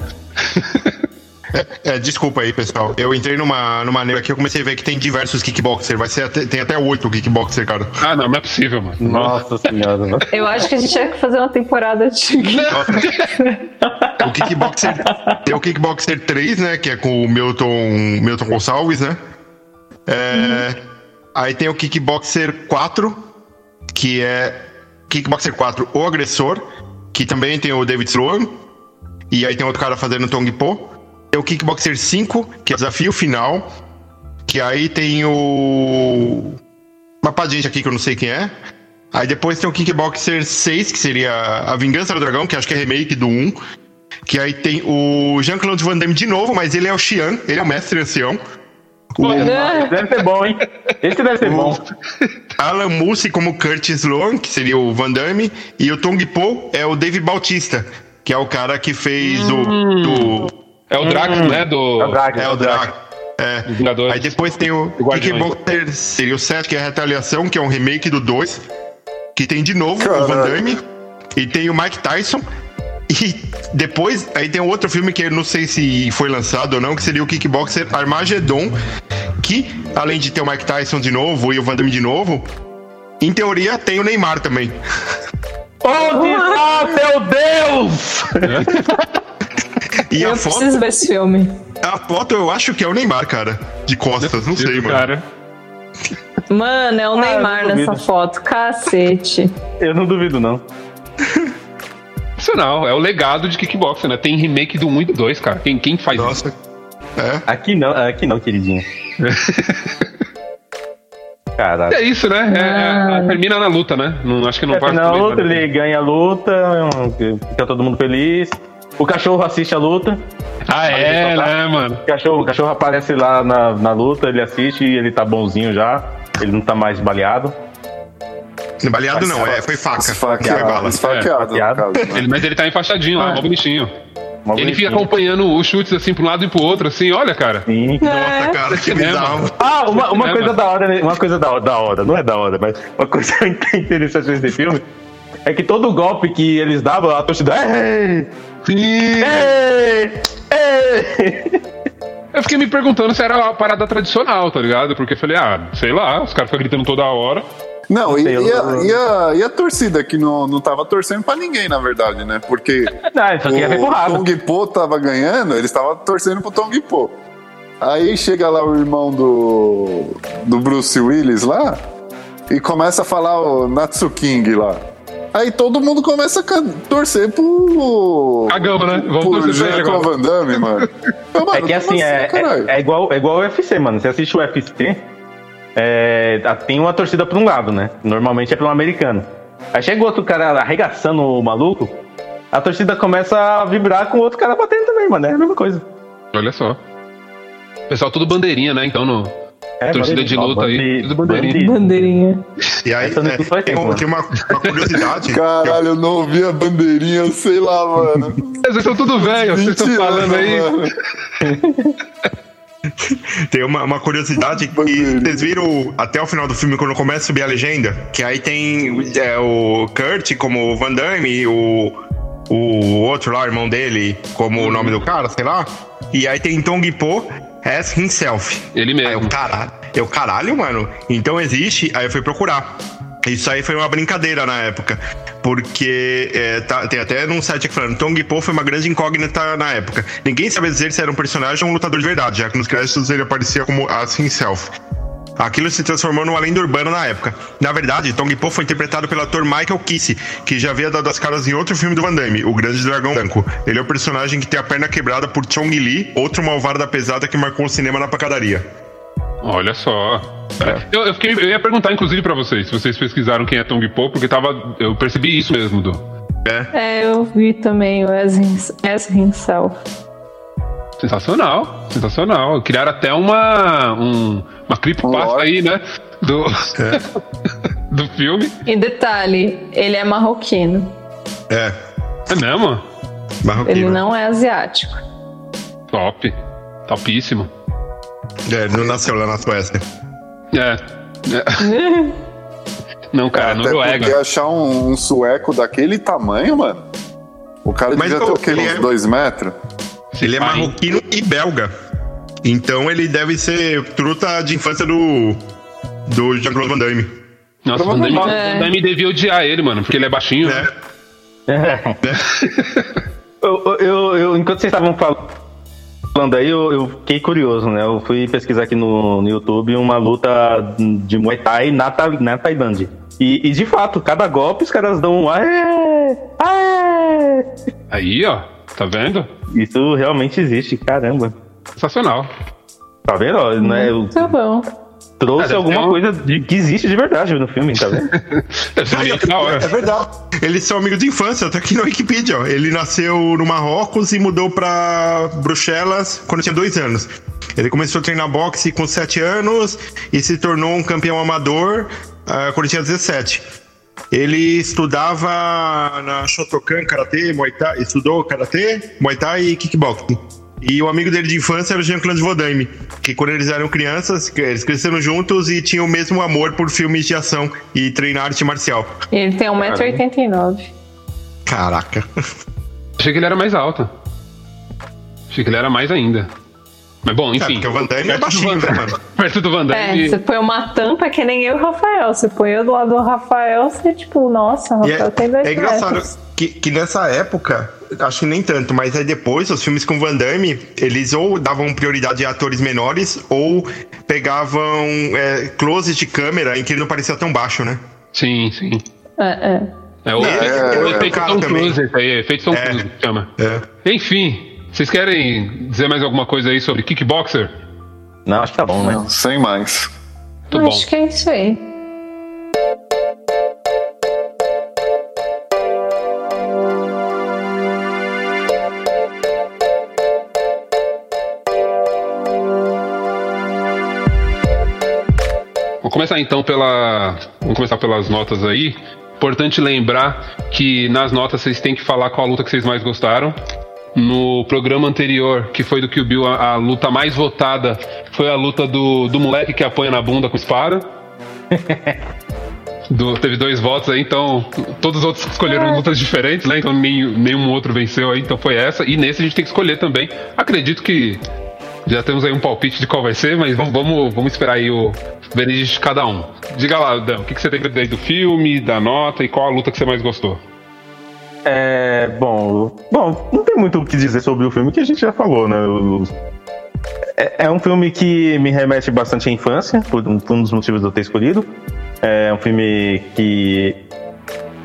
É, desculpa aí, pessoal. Eu entrei numa, numa neura aqui, eu comecei a ver que tem diversos kickboxer. Vai ser até- tem até oito kickboxer, cara. Ah, não, não é possível, mano. Nossa senhora, mano. Eu acho que a gente tinha que fazer uma temporada de. O kickboxer. tem o kickboxer 3, né? Que é com o Milton, Milton Gonçalves, né? É, Aí tem o kickboxer 4, que é. Kickboxer 4, o agressor, que também tem o David Sloan. E aí tem outro cara fazendo Tong Po. Tem o Kickboxer 5, que é o desafio final. Que aí tem o. Uma pá de gente aqui que eu não sei quem é. Aí depois tem o Kickboxer 6, que seria A Vingança do Dragão, que acho que é remake do 1. Que aí tem o Jean-Claude Van Damme de novo, mas ele é o Xian, ele é o mestre ancião. O Deve ser bom, hein? Esse deve ser bom. Alan Moose como Curtis Sloan, que seria o Van Damme. E o Tong Po é o David Bautista, que é o cara que fez o. Do, É o Drax, né? Do. É o Drax, é o Draco. É. Vingadores. Aí depois tem o. Kickboxer, seria o 7, que é a Retaliação, que é um remake do 2. Que tem de novo o Caralho. Van Damme. E tem o Mike Tyson. E depois, aí tem outro filme que eu não sei se foi lançado ou não, que seria o Kickboxer Armageddon. Que, além de ter o Mike Tyson de novo e o Van Damme de novo, em teoria tem o Neymar também. Onde está meu Deus? E Eu a foto, preciso ver esse filme. a foto eu acho que é o Neymar, cara. De costas, não sei, mano. Cara. Mano, é o Ah, Neymar nessa foto. Cacete. Eu não duvido, não. Isso não, é o legado de kickboxing, né? Tem remake do 1 e do 2, cara. Quem, quem faz isso? Nossa. É. Aqui não, aqui não, queridinho. Caralho. É isso, né? É- é- termina na luta, né? Não, acho que não É, vai na luta, ele ganha a luta, fica todo mundo feliz. O cachorro assiste a luta. Ah, é, né, mano? O cachorro, o cachorro aparece lá na, na luta, ele assiste e ele tá bonzinho já. Ele não tá mais baleado. Baleado não, é, foi faca. Foi Esfaqueado, bala. esfaqueado, É, caso, né? Ele- mas ele tá enfaixadinho lá, mó bonitinho. Mó Ele fica acompanhando os chutes assim pra um lado e pro outro, assim, olha, cara. Sim. Nossa, cara, que cinema. bizarro. Ah, uma, uma É, coisa mano. da hora, né? uma coisa da, da hora, não é da hora, mas uma coisa que é interessante nesse filme é que todo golpe que eles davam, a torcida. Ei! Sim. Ei! Ei! Eu fiquei me perguntando se era uma parada tradicional, tá ligado? Porque eu falei, ah, sei lá, os caras ficam gritando toda hora. Não, e, e a, e, a, e a torcida que não, não tava torcendo pra ninguém, na verdade, né? Porque Não, o. Tong Po tava ganhando, eles estavam torcendo pro Tong Po. Aí chega lá o irmão do, do Bruce Willis lá e começa a falar o Natsu King lá. Aí todo mundo começa a torcer pro. Cagamos, né? Vamos pro agora. Van Damme, mano. Mas, mano, É que assim, é, caralho? é, é igual, é igual o UFC, mano. Você assiste o UFC, é, a- tem uma torcida pra um lado, né? Normalmente é pra um americano. Aí chega o outro cara arregaçando o maluco, a torcida começa a vibrar com o outro cara batendo também, mano. É a mesma coisa. Olha só. Pessoal, tudo bandeirinha, né? Então, no... É, Torcida de ó, luta aí, tudo bandeirinha. bande- Bandeirinha. E aí é, faz tem, um- tem uma, uma curiosidade. Caralho, eu não ouvi a bandeirinha, sei lá, mano. Vocês são tudo velho, vocês estão 20 falando aí. Tem uma, uma curiosidade que vocês viram até o final do filme, quando começa a subir a legenda, que aí tem é, o Kurt como o Van Damme o, o outro lá, irmão dele, como o nome do cara, sei lá. E aí tem Tong Po as himself. Ele Aí eu, mesmo. caralho, eu, caralho, mano. Então existe. Aí eu fui procurar. Isso aí foi uma brincadeira na época. Porque é, tá- tem até num site aqui falando, Tong Po foi uma grande incógnita na época. Ninguém sabia dizer se era um personagem ou um lutador de verdade, já que nos créditos ele aparecia como as himself. Aquilo se transformou numa lenda urbana na época. Na verdade, Tong Po foi interpretado pelo ator Michael Kissy, que já havia dado as caras em outro filme do Van Damme, O Grande Dragão Branco. Ele é o personagem que tem a perna quebrada por Chong Li, outro malvado da pesada que marcou o cinema na pancadaria. Olha só. Eu, eu, fiquei, eu ia perguntar, inclusive, pra vocês, se vocês pesquisaram quem é Tong Po, porque tava, eu percebi isso mesmo, do. É, eu vi também o As, As Himself. Sensacional, sensacional. Criaram até uma, um, uma creepypasta aí, né? Do, do filme. E detalhe, ele é marroquino. É, É mesmo? marroquino. Ele não é asiático. Top. Topíssimo. É, ele não nasceu lá na Suécia. É. É. Não, cara, Até Noruega. porque achar um, um sueco daquele tamanho, mano. O cara Mas devia ter o- quê? ele Uns é- dois metros? Ele é marroquino e belga. Então ele deve ser truta de infância do. do Jean-Claude Van Damme. Nossa, o Van Damme, Provavelmente. Van Damme devia odiar ele, mano, porque ele é baixinho. Né? Eu, eu- eu- eu- enquanto vocês estavam falando aí, eu, eu fiquei curioso, né? Eu fui pesquisar aqui no, no YouTube uma luta de Muay Thai na, na Tailândia. E, e, de fato, cada golpe os caras dão um. Aê! Aê! Aí, ó, tá vendo? Isso realmente existe, caramba. Sensacional. Tá vendo? ó, Né? Tá bom. Trouxe deve alguma ter um- coisa de- que existe de verdade no filme, tá vendo? É verdade. Eles são amigos de infância, tá aqui na Wikipedia. ó. Ele nasceu no Marrocos e mudou pra Bruxelas quando tinha dois anos. Ele começou a treinar boxe com 7 anos e se tornou um campeão amador ah, quando tinha 17. Ele estudava na Shotokan Karatê, Muay Thai, estudou Karatê, Muay Thai e Kickboxing. E o amigo dele de infância era o Jean-Claude Van Damme, que quando eles eram crianças, que eles cresceram juntos e tinham o mesmo amor por filmes de ação e treinar arte marcial. Ele tem 1,89m. Caraca. Achei que ele era mais alto. Achei que ele era mais ainda. Mas bom, É, enfim. porque o Van Damme é perto do baixinho, né, mano? Perto do Van É, Damme. você põe uma tampa que nem eu e o Rafael. Você põe eu do lado do Rafael, você tipo, nossa, o E Rafael é, tem dois é engraçado metros. que, que nessa época, acho que nem tanto, mas aí depois, os filmes com Van Damme, eles ou davam prioridade a atores menores, ou pegavam é, close de câmera em que ele não parecia tão baixo, né? Sim, sim. É, é. É o É, efeito, é, é, efeito cara Tom também. Cruise, esse aí, efeito Tom É. Cruise que chama. É. Enfim, vocês querem dizer mais alguma coisa aí sobre Kickboxer? Não, acho que tá bom, né? Não, sem mais. Muito bom. Acho que é isso aí. Começar então pela. Vamos começar pelas notas aí. Importante lembrar que nas notas vocês têm que falar qual a luta que vocês mais gostaram. No programa anterior, que foi do Kill Bill, a, a luta mais votada foi a luta do, do moleque que apanha na bunda com espada. Do- teve dois votos aí, então todos os outros escolheram lutas diferentes, né? Então nem, nenhum outro venceu aí, então foi essa. E nesse a gente tem que escolher também. Acredito que já temos aí um palpite de qual vai ser, mas vamos, vamos, vamos esperar aí o veredito de cada um. Diga lá, Dan, o que, que você tem pra dizer do filme, da nota e qual a luta que você mais gostou? É, bom, bom, não tem muito o que dizer sobre o filme que a gente já falou, né? É, é um filme que me remete bastante à infância, por um, por um dos motivos de eu ter escolhido. É um filme que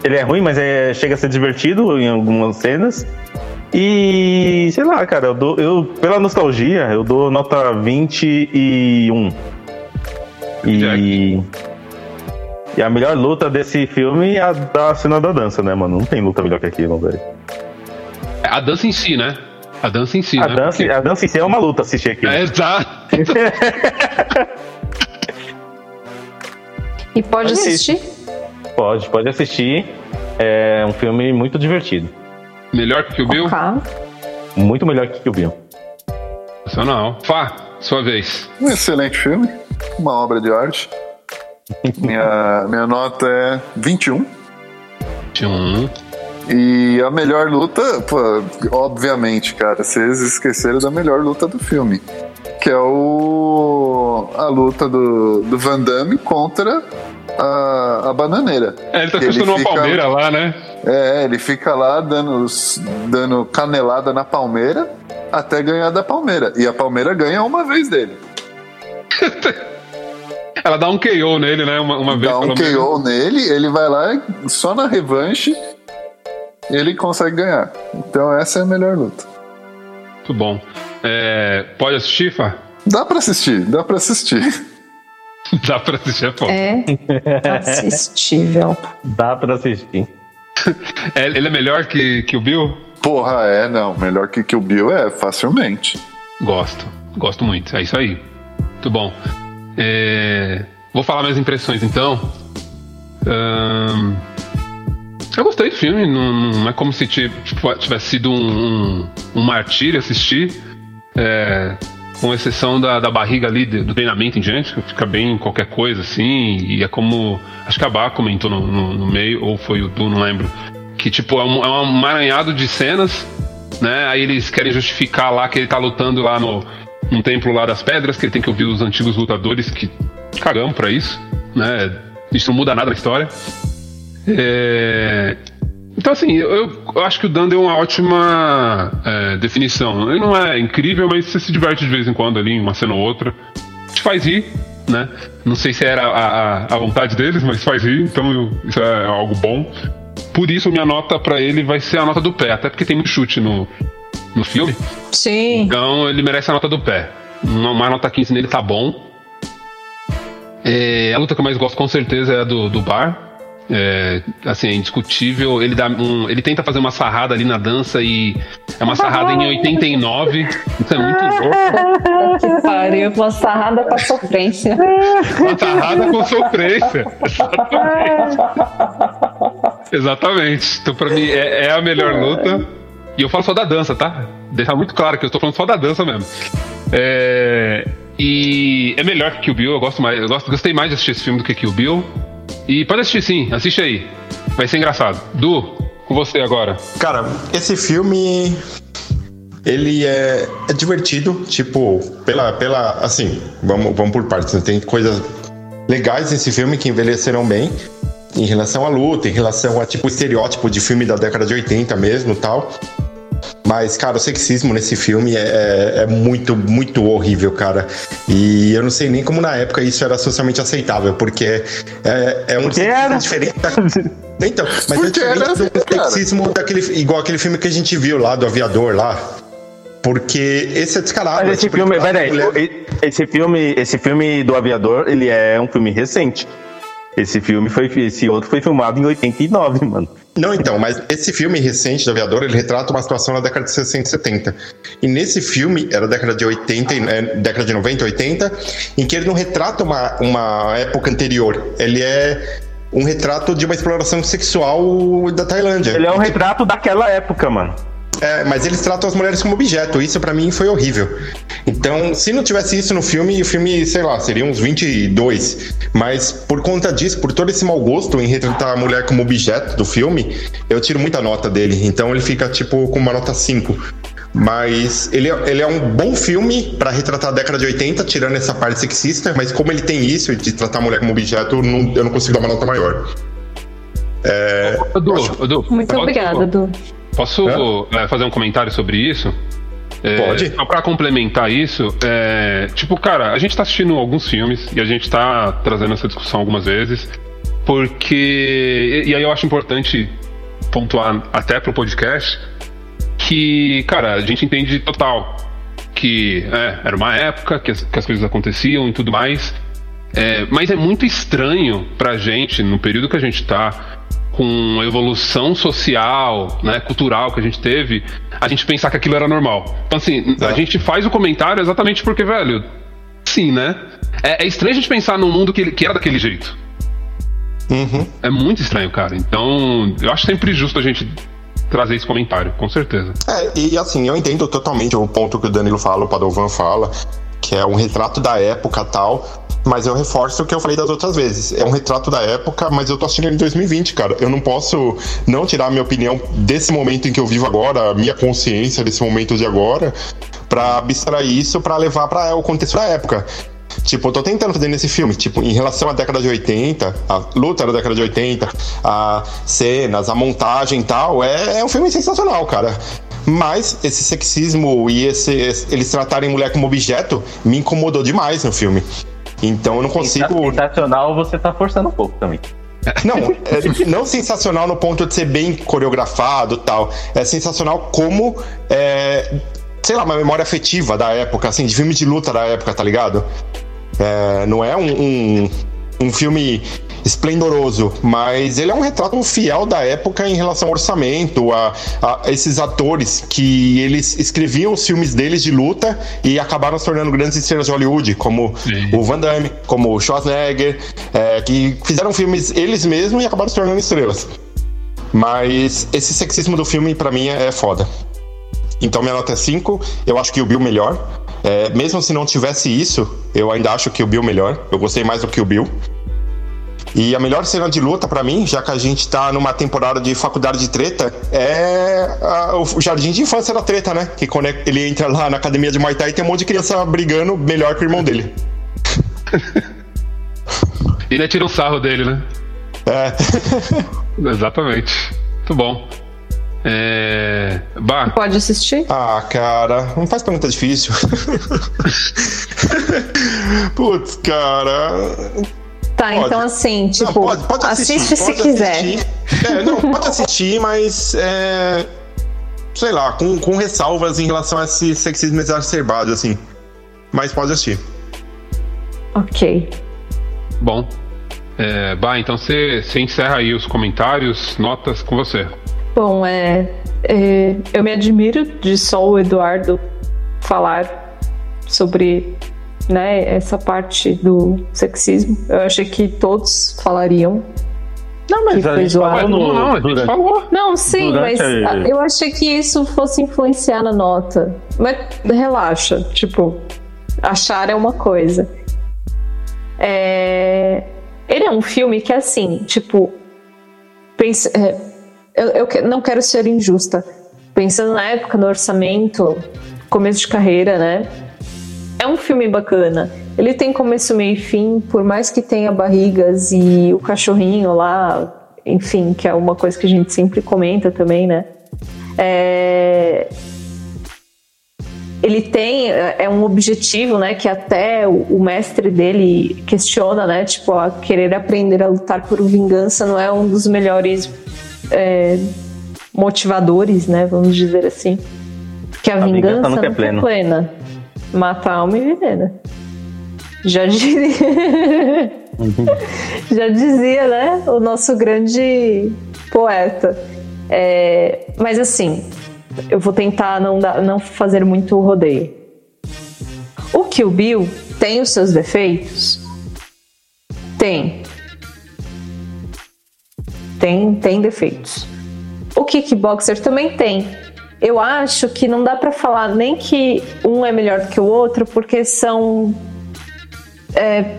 ele é ruim, mas é, chega a ser divertido em algumas cenas. E sei lá, cara, eu dou, eu, pela nostalgia, eu dou nota 21. E. E a melhor luta desse filme é a da cena da dança, né, mano? Não tem luta melhor que aquilo, velho. É A dança em si, né? A dança em si, A né? dança, Porque- a dança em si é uma luta assistir aquilo. É, exato. E pode isso. assistir? Pode, pode assistir. É um filme muito divertido. Melhor que o Bill? Ok. Muito melhor que o Bill. Sensacional. Fá, sua vez. Um excelente filme, uma obra de arte. Minha, minha nota é 21. Tinha um. E a melhor luta, pô, obviamente, cara, vocês esqueceram da melhor luta do filme. Que é o. a luta do, do Van Damme contra a, a bananeira. É, ele tá Ele testando uma fica- palmeira lá, né? É, ele fica lá dando, dando canelada na palmeira até ganhar da palmeira. E a palmeira ganha uma vez dele. Ela dá um KO nele, né? Uma, uma vez Dá um menos. KO nele, ele vai lá só na revanche ele consegue ganhar. Então essa é a melhor luta. Muito bom. É, pode assistir, Fá? Dá pra assistir, dá pra assistir. Dá pra assistir, é foda. É assistível. Dá pra assistir. É, ele é melhor que, que o Bill? Porra, é, não. Melhor que que o Bill é, facilmente. Gosto. Gosto muito. É isso aí. Muito bom. É, Vou falar minhas impressões então. Eu gostei do filme. Não, não é como se ti- tipo, tivesse sido um, um, um martírio assistir. É, Com exceção da, da barriga ali, de- do treinamento em diante, que fica bem qualquer coisa assim. E é como. Acho que a Bá comentou no, no, no meio, ou foi o Du, não lembro. Que tipo, é um, é um amaranhado de cenas né? Aí eles querem justificar lá que ele tá lutando lá no, no templo lá das pedras, que ele tem que ouvir os antigos lutadores que cagamos pra isso, né? Isso não muda nada na história. É, Então assim, eu, eu acho que o Dan deu uma ótima é, definição. Ele não é incrível, mas você se diverte de vez em quando ali, uma cena ou outra. Te faz rir, né? Não sei se era a, a, a vontade deles, mas faz rir, então isso é algo bom. Por isso, minha nota pra ele vai ser a nota do pé, até porque tem muito chute no, no filme. Sim. Então ele merece a nota do pé. Uma nota 15 nele tá bom. É, a luta que eu mais gosto com certeza é a do, do bar. É, assim, é indiscutível. Ele, dá um, ele tenta fazer uma sarrada ali na dança e é uma sarrada em 89. Isso é muito louco. Que pariu, uma sarrada com a sofrência. Uma sarrada com sofrência. Exatamente. Exatamente. Então, pra mim, é, é a melhor luta. E eu falo só da dança, tá? Deixar muito claro que eu tô falando só da dança mesmo. É, e é melhor que Kill Bill, eu gosto mais. Eu gosto, gostei mais de assistir esse filme do que Kill Bill. E pode assistir sim, assiste aí. Vai ser engraçado. Du, com você agora. Cara, esse filme. Ele é, é divertido, tipo, pela. pela assim, vamos, vamos por partes. né? Tem coisas legais nesse filme que envelheceram bem. Em relação à luta, em relação a tipo estereótipo de filme da década de 80 mesmo tal. Mas, cara, o sexismo nesse filme é, é- é muito, muito horrível, cara. E eu não sei nem como na época isso era socialmente aceitável, porque é, é um Porque sexismo era. diferente da... Então, mas é Porque diferente era, do cara. sexismo daquele, igual aquele filme que a gente viu lá, do aviador lá. Porque esse é descarado. Mas é esse tipo, filme, a peraí, mulher- esse filme, esse filme do Aviador, ele é um filme recente. Esse filme foi, esse outro foi filmado em 89, mano. Não, então, mas esse filme recente do Aviador, ele retrata uma situação na década de 60 e 70. E nesse filme, era década de 80, e- é, década de 90, 80, em que ele não retrata uma, uma época anterior. Ele é um retrato de uma exploração sexual da Tailândia. Ele é um retrato daquela época, mano. É, mas eles tratam as mulheres como objeto. Isso pra mim foi horrível. Então, se não tivesse isso no filme, o filme, sei lá, seria uns 22. Mas por conta disso, por todo esse mau gosto em retratar a mulher como objeto do filme, eu tiro muita nota dele. Então ele fica tipo com uma nota 5. Mas ele é, ele é um bom filme pra retratar a década de 80, tirando essa parte sexista, mas como ele tem isso de tratar a mulher como objeto, eu não, eu não consigo dar uma nota maior. Du, Du, Muito posso- obrigada, Du. Posso é, fazer um comentário sobre isso? É, Pode. Só pra complementar isso, é, tipo, cara, a gente tá assistindo alguns filmes e a gente tá trazendo essa discussão algumas vezes, porque. E, e aí eu acho importante pontuar até pro podcast que, cara, a gente entende total que é, era uma época que as, que as coisas aconteciam e tudo mais. É, mas é muito estranho pra gente, no período que a gente tá, com a evolução social, né, cultural que a gente teve, a gente pensar que aquilo era normal. Então, assim, a É. gente faz o comentário exatamente porque, velho, sim, né? É, é estranho a gente pensar num mundo que, que era daquele jeito. Uhum. É muito estranho, cara. Então, eu acho sempre justo a gente trazer esse comentário, com certeza. É, e assim, eu entendo totalmente o ponto que o Danilo fala, o Padovan fala, que é um retrato da época tal. Mas eu reforço o que eu falei das outras vezes. É um retrato da época, mas eu tô assistindo ele em 2020, cara. Eu não posso não tirar a minha opinião desse momento em que eu vivo agora, a minha consciência desse momento de agora, pra abstrair isso pra levar para o contexto da época. Tipo, eu tô tentando fazer nesse filme, tipo, em relação à década de 80, a luta da década de 80, a cenas, a montagem e tal, é, é um filme sensacional, cara. Mas esse sexismo e esse, eles tratarem mulher como objeto me incomodou demais no filme. Então eu não consigo. Sensacional, você tá forçando um pouco também. Não, é, não sensacional no ponto de ser bem coreografado tal. É sensacional como. É, sei lá, uma memória afetiva da época, assim, de filme de luta da época, tá ligado? É, não é um, um, um filme esplendoroso, mas ele é um retrato fiel da época em relação ao orçamento, a, a esses atores que eles escreviam os filmes deles de luta e acabaram se tornando grandes estrelas de Hollywood, como Sim. o Van Damme, como o Schwarzenegger, é, que fizeram filmes eles mesmos e acabaram se tornando estrelas. Mas esse sexismo do filme, pra mim, é foda. Então minha nota é 5, eu acho que o Bill melhor. É, mesmo se não tivesse isso, eu ainda acho que o Bill melhor. Eu gostei mais do que o Bill. E a melhor cena de luta pra mim, já que a gente tá numa temporada de faculdade de treta, é a- o jardim de infância da treta, né? Que quando ele entra lá na academia de Muay Thai tem um monte de criança brigando melhor que o irmão dele. E ainda tira um sarro dele, né? É. Exatamente. Muito bom. É. Bah, Pode assistir? Ah, cara, não faz pergunta difícil. Putz, cara. Tá, Pode. então assim, tipo, Não, pode, pode assistir, assiste se pode quiser. assistir. É, não, pode assistir, mas é, sei lá, com, com ressalvas em relação a esse sexismo exacerbado, assim. Mas pode assistir. Ok. bom. É, bah, então você você encerra aí os comentários, notas com você. Bom, é, é, eu me admiro de só o Eduardo falar sobre né, essa parte do sexismo. Eu achei que todos falariam. Não, mas a foi gente falou Não, no, não, a gente falou. Não, sim, Durante mas a- eu achei que isso fosse influenciar na nota. Mas relaxa, tipo, achar é uma coisa. É, Ele é um filme que, assim, tipo, pensa... é, Eu, eu não quero ser injusta. Pensando na época, no orçamento, começo de carreira, né? É um filme bacana. Ele tem começo, meio e fim, por mais que tenha barrigas e o cachorrinho lá, enfim, que é uma coisa que a gente sempre comenta também, né? É, Ele tem é um objetivo, né? Que até o, mestre dele questiona, né? Tipo, a querer aprender a lutar por vingança não é um dos melhores é, motivadores, né? Vamos dizer assim. Porque a, A vingança vingança, é nunca é plena. Plena. Mata a alma e venena. Já diria. Já dizia, né? O nosso grande poeta. É, mas assim, eu vou tentar não, dar- não fazer muito rodeio. O Kill Bill tem os seus defeitos? Tem. Tem, tem defeitos. O Kickboxer também tem. Eu acho que não dá pra falar nem que um é melhor do que o outro, porque são é,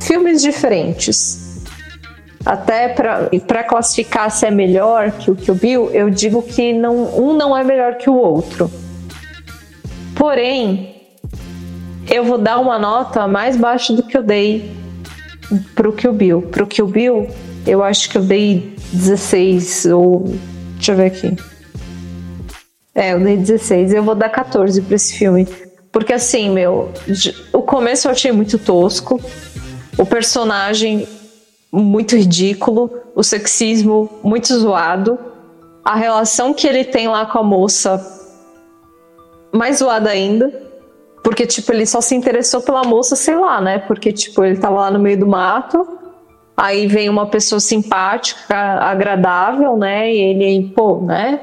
filmes diferentes. Até para classificar se é melhor que o Kill Bill, eu digo que não, um não é melhor que o outro. Porém, eu vou dar uma nota mais baixa do que eu dei pro Kill Bill. Pro Kill Bill, eu acho que eu dei 16 ou deixa eu ver aqui. É, eu dei 16. Eu vou dar 14 pra esse filme. Porque assim, meu, o começo eu achei muito tosco. O personagem muito ridículo, o sexismo muito zoado, a relação que ele tem lá com a moça mais zoada ainda. Porque, tipo, ele só se interessou pela moça, sei lá, né? Porque, tipo, ele tava lá no meio do mato, aí vem uma pessoa simpática, agradável, né? E ele, pô, né?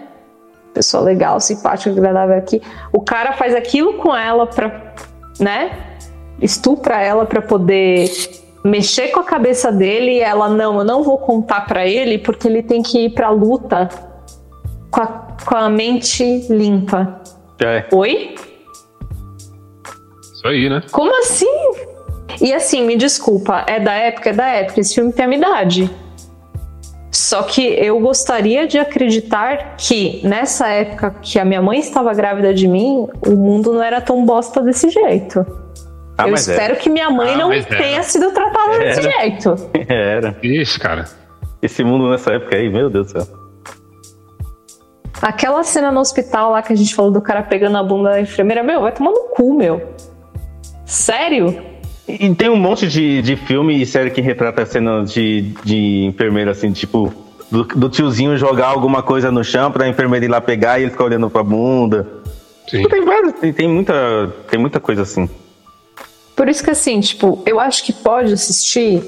Pessoa legal, simpática, agradável aqui. O cara faz aquilo com ela pra, né? Estupra ela pra poder mexer com a cabeça dele e ela, não, eu não vou contar pra ele porque ele tem que ir pra luta com a, com a mente limpa. É. Oi? Isso aí, né? Como assim? E assim, me desculpa, é da época, é da época, esse filme tem a minha idade. Só que eu gostaria de acreditar que nessa época que a minha mãe estava grávida de mim, o mundo não era tão bosta desse jeito. Ah, eu mas espero que minha mãe Ah, não era. tenha sido tratada desse Era. jeito. Era. Ixi, cara. Esse mundo nessa época aí, meu Deus do céu. Aquela cena no hospital lá que a gente falou do cara pegando a bunda da enfermeira, meu, vai tomar no cu, meu. Sério? E tem um monte de, de filme e série que retrata cenas de, de enfermeira, assim, tipo, do, do tiozinho jogar alguma coisa no chão pra enfermeira ir lá pegar e ele ficar olhando pra bunda. Sim. Tipo, tem várias, tem, tem muita, tem muita coisa assim. Por isso que assim, tipo, eu acho que pode assistir,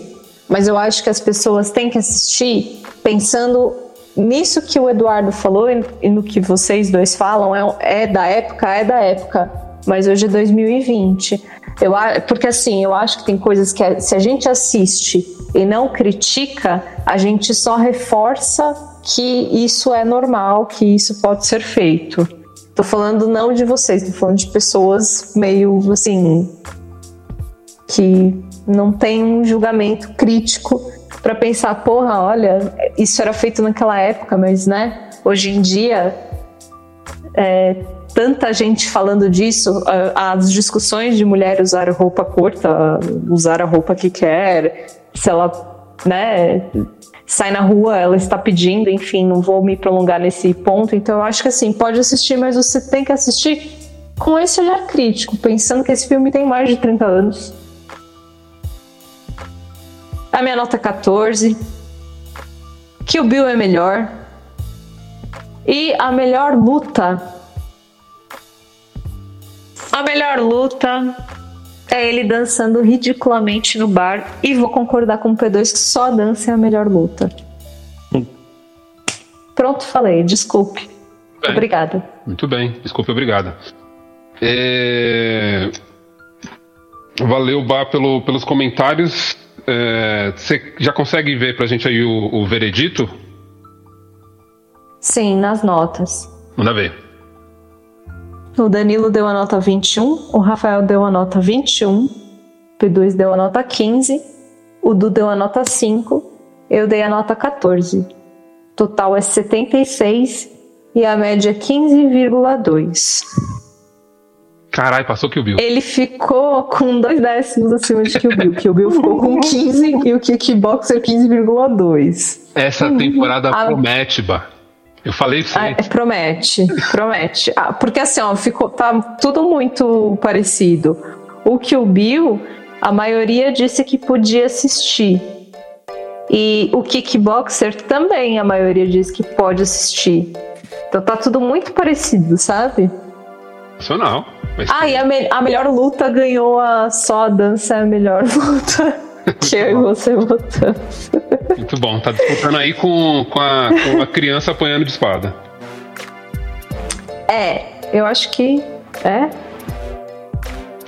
mas eu acho que as pessoas têm que assistir pensando nisso que o Eduardo falou e e no que vocês dois falam. É, é da época, é da época, mas hoje é 2020. Eu, porque assim, eu acho que tem coisas que se a gente assiste e não critica, a gente só reforça que isso é normal, que isso pode ser feito. Tô falando não de vocês, tô falando de pessoas meio assim que não tem um julgamento crítico para pensar, porra, olha, isso era feito naquela época, mas né, hoje em dia é, tanta gente falando disso, as discussões de mulher usar roupa curta, usar a roupa que quer, se ela, né, sai na rua, ela está pedindo, enfim, não vou me prolongar nesse ponto, então eu acho que assim, pode assistir, mas você tem que assistir com esse olhar crítico, pensando que esse filme tem mais de 30 anos. A minha nota é 14. Que o Bill é melhor. E a melhor luta. A melhor luta é ele dançando ridiculamente no bar. E vou concordar com o P2 que só a dança é a melhor luta. Pronto, falei. Desculpe. Bem. Obrigada. Muito bem, desculpe, obrigada. É, Valeu, Bá, pelo, pelos comentários. É, Você já consegue ver pra gente aí o, o veredito? Sim, nas notas. Manda ver. O Danilo deu a nota 21, o Rafael deu a nota 21, o P2 deu a nota 15, o Du deu a nota 5, eu dei a nota 14. Total é 76 e a média é 15,2. Caralho, passou que o Bill. Ele ficou com dois décimos acima de Kill Bill. Kill Bill ficou com 15 e o Kickboxer 15,2. Essa temporada promete, Bá. Eu falei isso Ah, aí. promete, promete. Ah, porque assim, ó, ficou, tá tudo muito parecido. O Kill Bill, a maioria disse que podia assistir. E o Kickboxer também, a maioria disse que pode assistir. Então tá tudo muito parecido, sabe? Nacional. Mas Ah, e a, me- a melhor luta ganhou a só a dança é a melhor luta. que eu e você votamos. Muito bom. Tá disputando aí com, com, a, com a criança apanhando de espada. É, eu acho que é.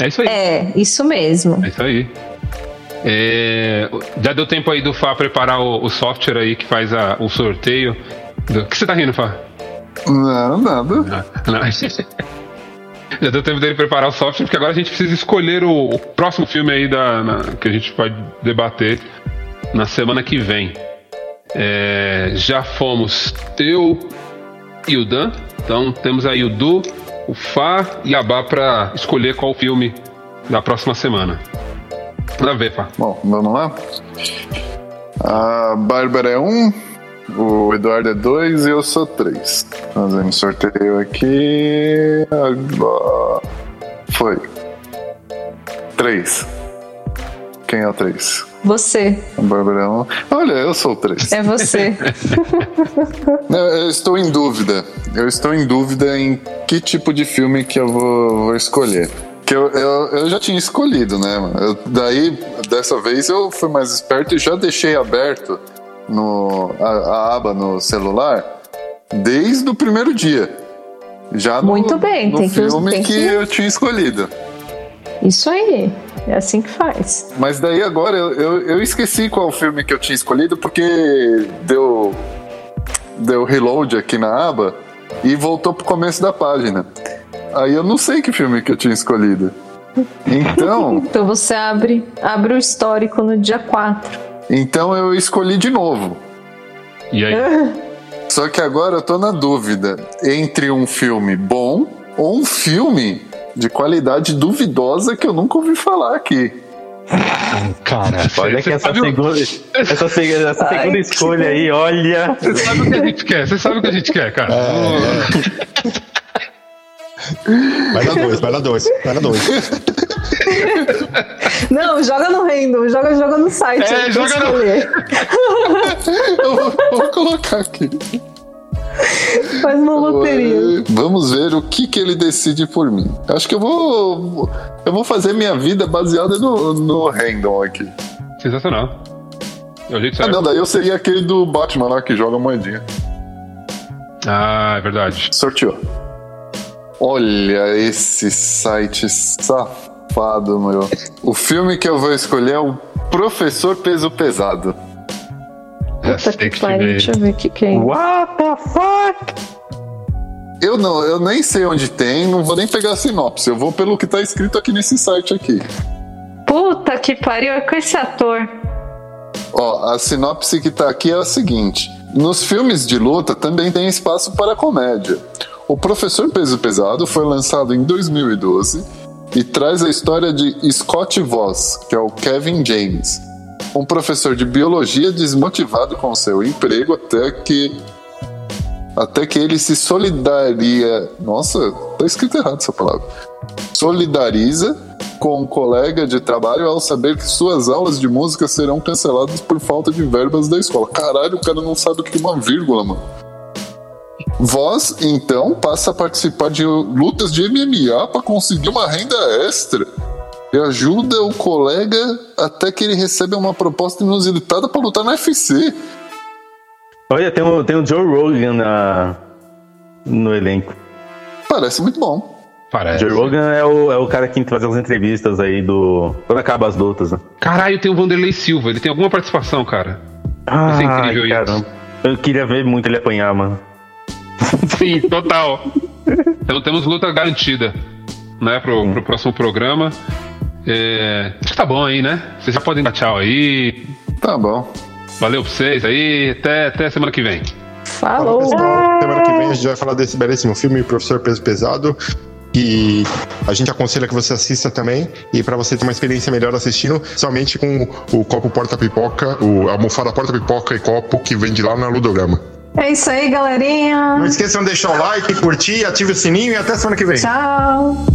É isso aí. É, isso mesmo. É isso aí. É, já deu tempo aí do Fá preparar o, o software aí que faz a- o sorteio. O que você tá rindo, Fá? Não, nada. Ah, não. Já deu tempo dele preparar o software, porque agora a gente precisa escolher o, o próximo filme aí da, na- que a gente vai debater na semana que vem. É, já fomos eu e o Dan, então temos aí o Du, o Fá e a Bá pra escolher qual filme da próxima semana. Manda ver, Fá. Bom, vamos lá? A Bárbara é 1, o Eduardo é 2 e eu sou 3. Fazendo sorteio aqui. Foi. 3. Quem é o 3? Você, Bárbara 1. Olha, eu sou o 3. é você. Não, eu estou em dúvida. Eu estou em dúvida em que tipo de filme que eu vou, vou escolher. Que eu, eu, eu já tinha escolhido, né? Eu- daí, dessa vez, eu fui mais esperto e já deixei aberto no, a, a aba no celular desde o primeiro dia. Já no, Muito bem, no tem que- filme tem que que- eu tinha escolhido. Isso aí. É assim que faz. Mas daí agora eu, eu, eu esqueci qual filme que eu tinha escolhido porque deu deu reload aqui na aba e voltou pro começo da página. Aí eu não sei que filme que eu tinha escolhido. Então, Então você abre, abre o histórico no dia 4. Então eu escolhi de novo. E aí? Só que agora eu tô na dúvida entre um filme bom ou um filme de qualidade duvidosa que eu nunca ouvi falar aqui. Cara, olha que essa segunda, essa, seg- essa Ai, segunda escolha aí, olha. Você sabe o que a gente quer, você sabe o que a gente quer, cara. Vai na dois, vai na dois, vai na dois. Não, joga no Random, joga, joga no site. É, joga no-. Eu vou, vou colocar aqui. Faz uma loteria. Vamos ver o que, que ele decide por mim. Acho que eu vou. Eu vou fazer minha vida baseada no, no random aqui. Sensacional. É o jeito Ah, certo. não, daí eu seria aquele do Batman lá que joga moedinha. Ah, é verdade. Sorteou. Olha esse site safado, meu. O filme que eu vou escolher é o Professor Peso Pesado. Puta que que pariu, deixa eu ver o que que é. What the fuck? Eu não, eu nem sei onde tem, não vou nem pegar a sinopse. Eu vou pelo que tá escrito aqui nesse site aqui. Puta que pariu, é com esse ator. Ó, a sinopse que tá aqui é a seguinte: nos filmes de luta também tem espaço para comédia. O Professor Peso Pesado foi lançado em 2012 e traz a história de Scott Voss, que é o Kevin James, um professor de biologia desmotivado com seu emprego até que até que ele se solidaria. Nossa, tá escrito errado essa palavra. Solidariza com um colega de trabalho ao saber que suas aulas de música serão canceladas por falta de verbas da escola. Caralho, o cara não sabe o que é uma vírgula, mano. Voz, então, passa a participar de lutas de MMA para conseguir uma renda extra. E ajuda o colega até que ele recebe uma proposta inusitada para lutar no UFC. Olha, tem o, tem o Joe Rogan na, no elenco. Parece muito bom. Parece. Joe Rogan é o, é o cara que faz as entrevistas aí do. Quando acaba as lutas, né? Caralho, tem o Vanderlei Silva. Ele tem alguma participação, cara? Ah, incrível isso. caramba. Eu queria ver muito ele apanhar, mano. Sim, total. então temos luta garantida, né, pro, pro próximo programa. É, acho que tá bom aí, né? Vocês já podem dar tchau aí. Tá bom. Valeu pra vocês aí. Até, até semana que vem. Falou. Pessoal, semana que vem a gente vai falar desse belíssimo filme, Professor Peso Pesado. E a gente aconselha que você assista também. E para você ter uma experiência melhor assistindo, somente com o copo porta-pipoca, o a almofada porta-pipoca e copo que vende lá na Ludograma. É isso aí, galerinha. Não esqueçam de deixar o like, curtir, ative o sininho e até semana que vem. Tchau.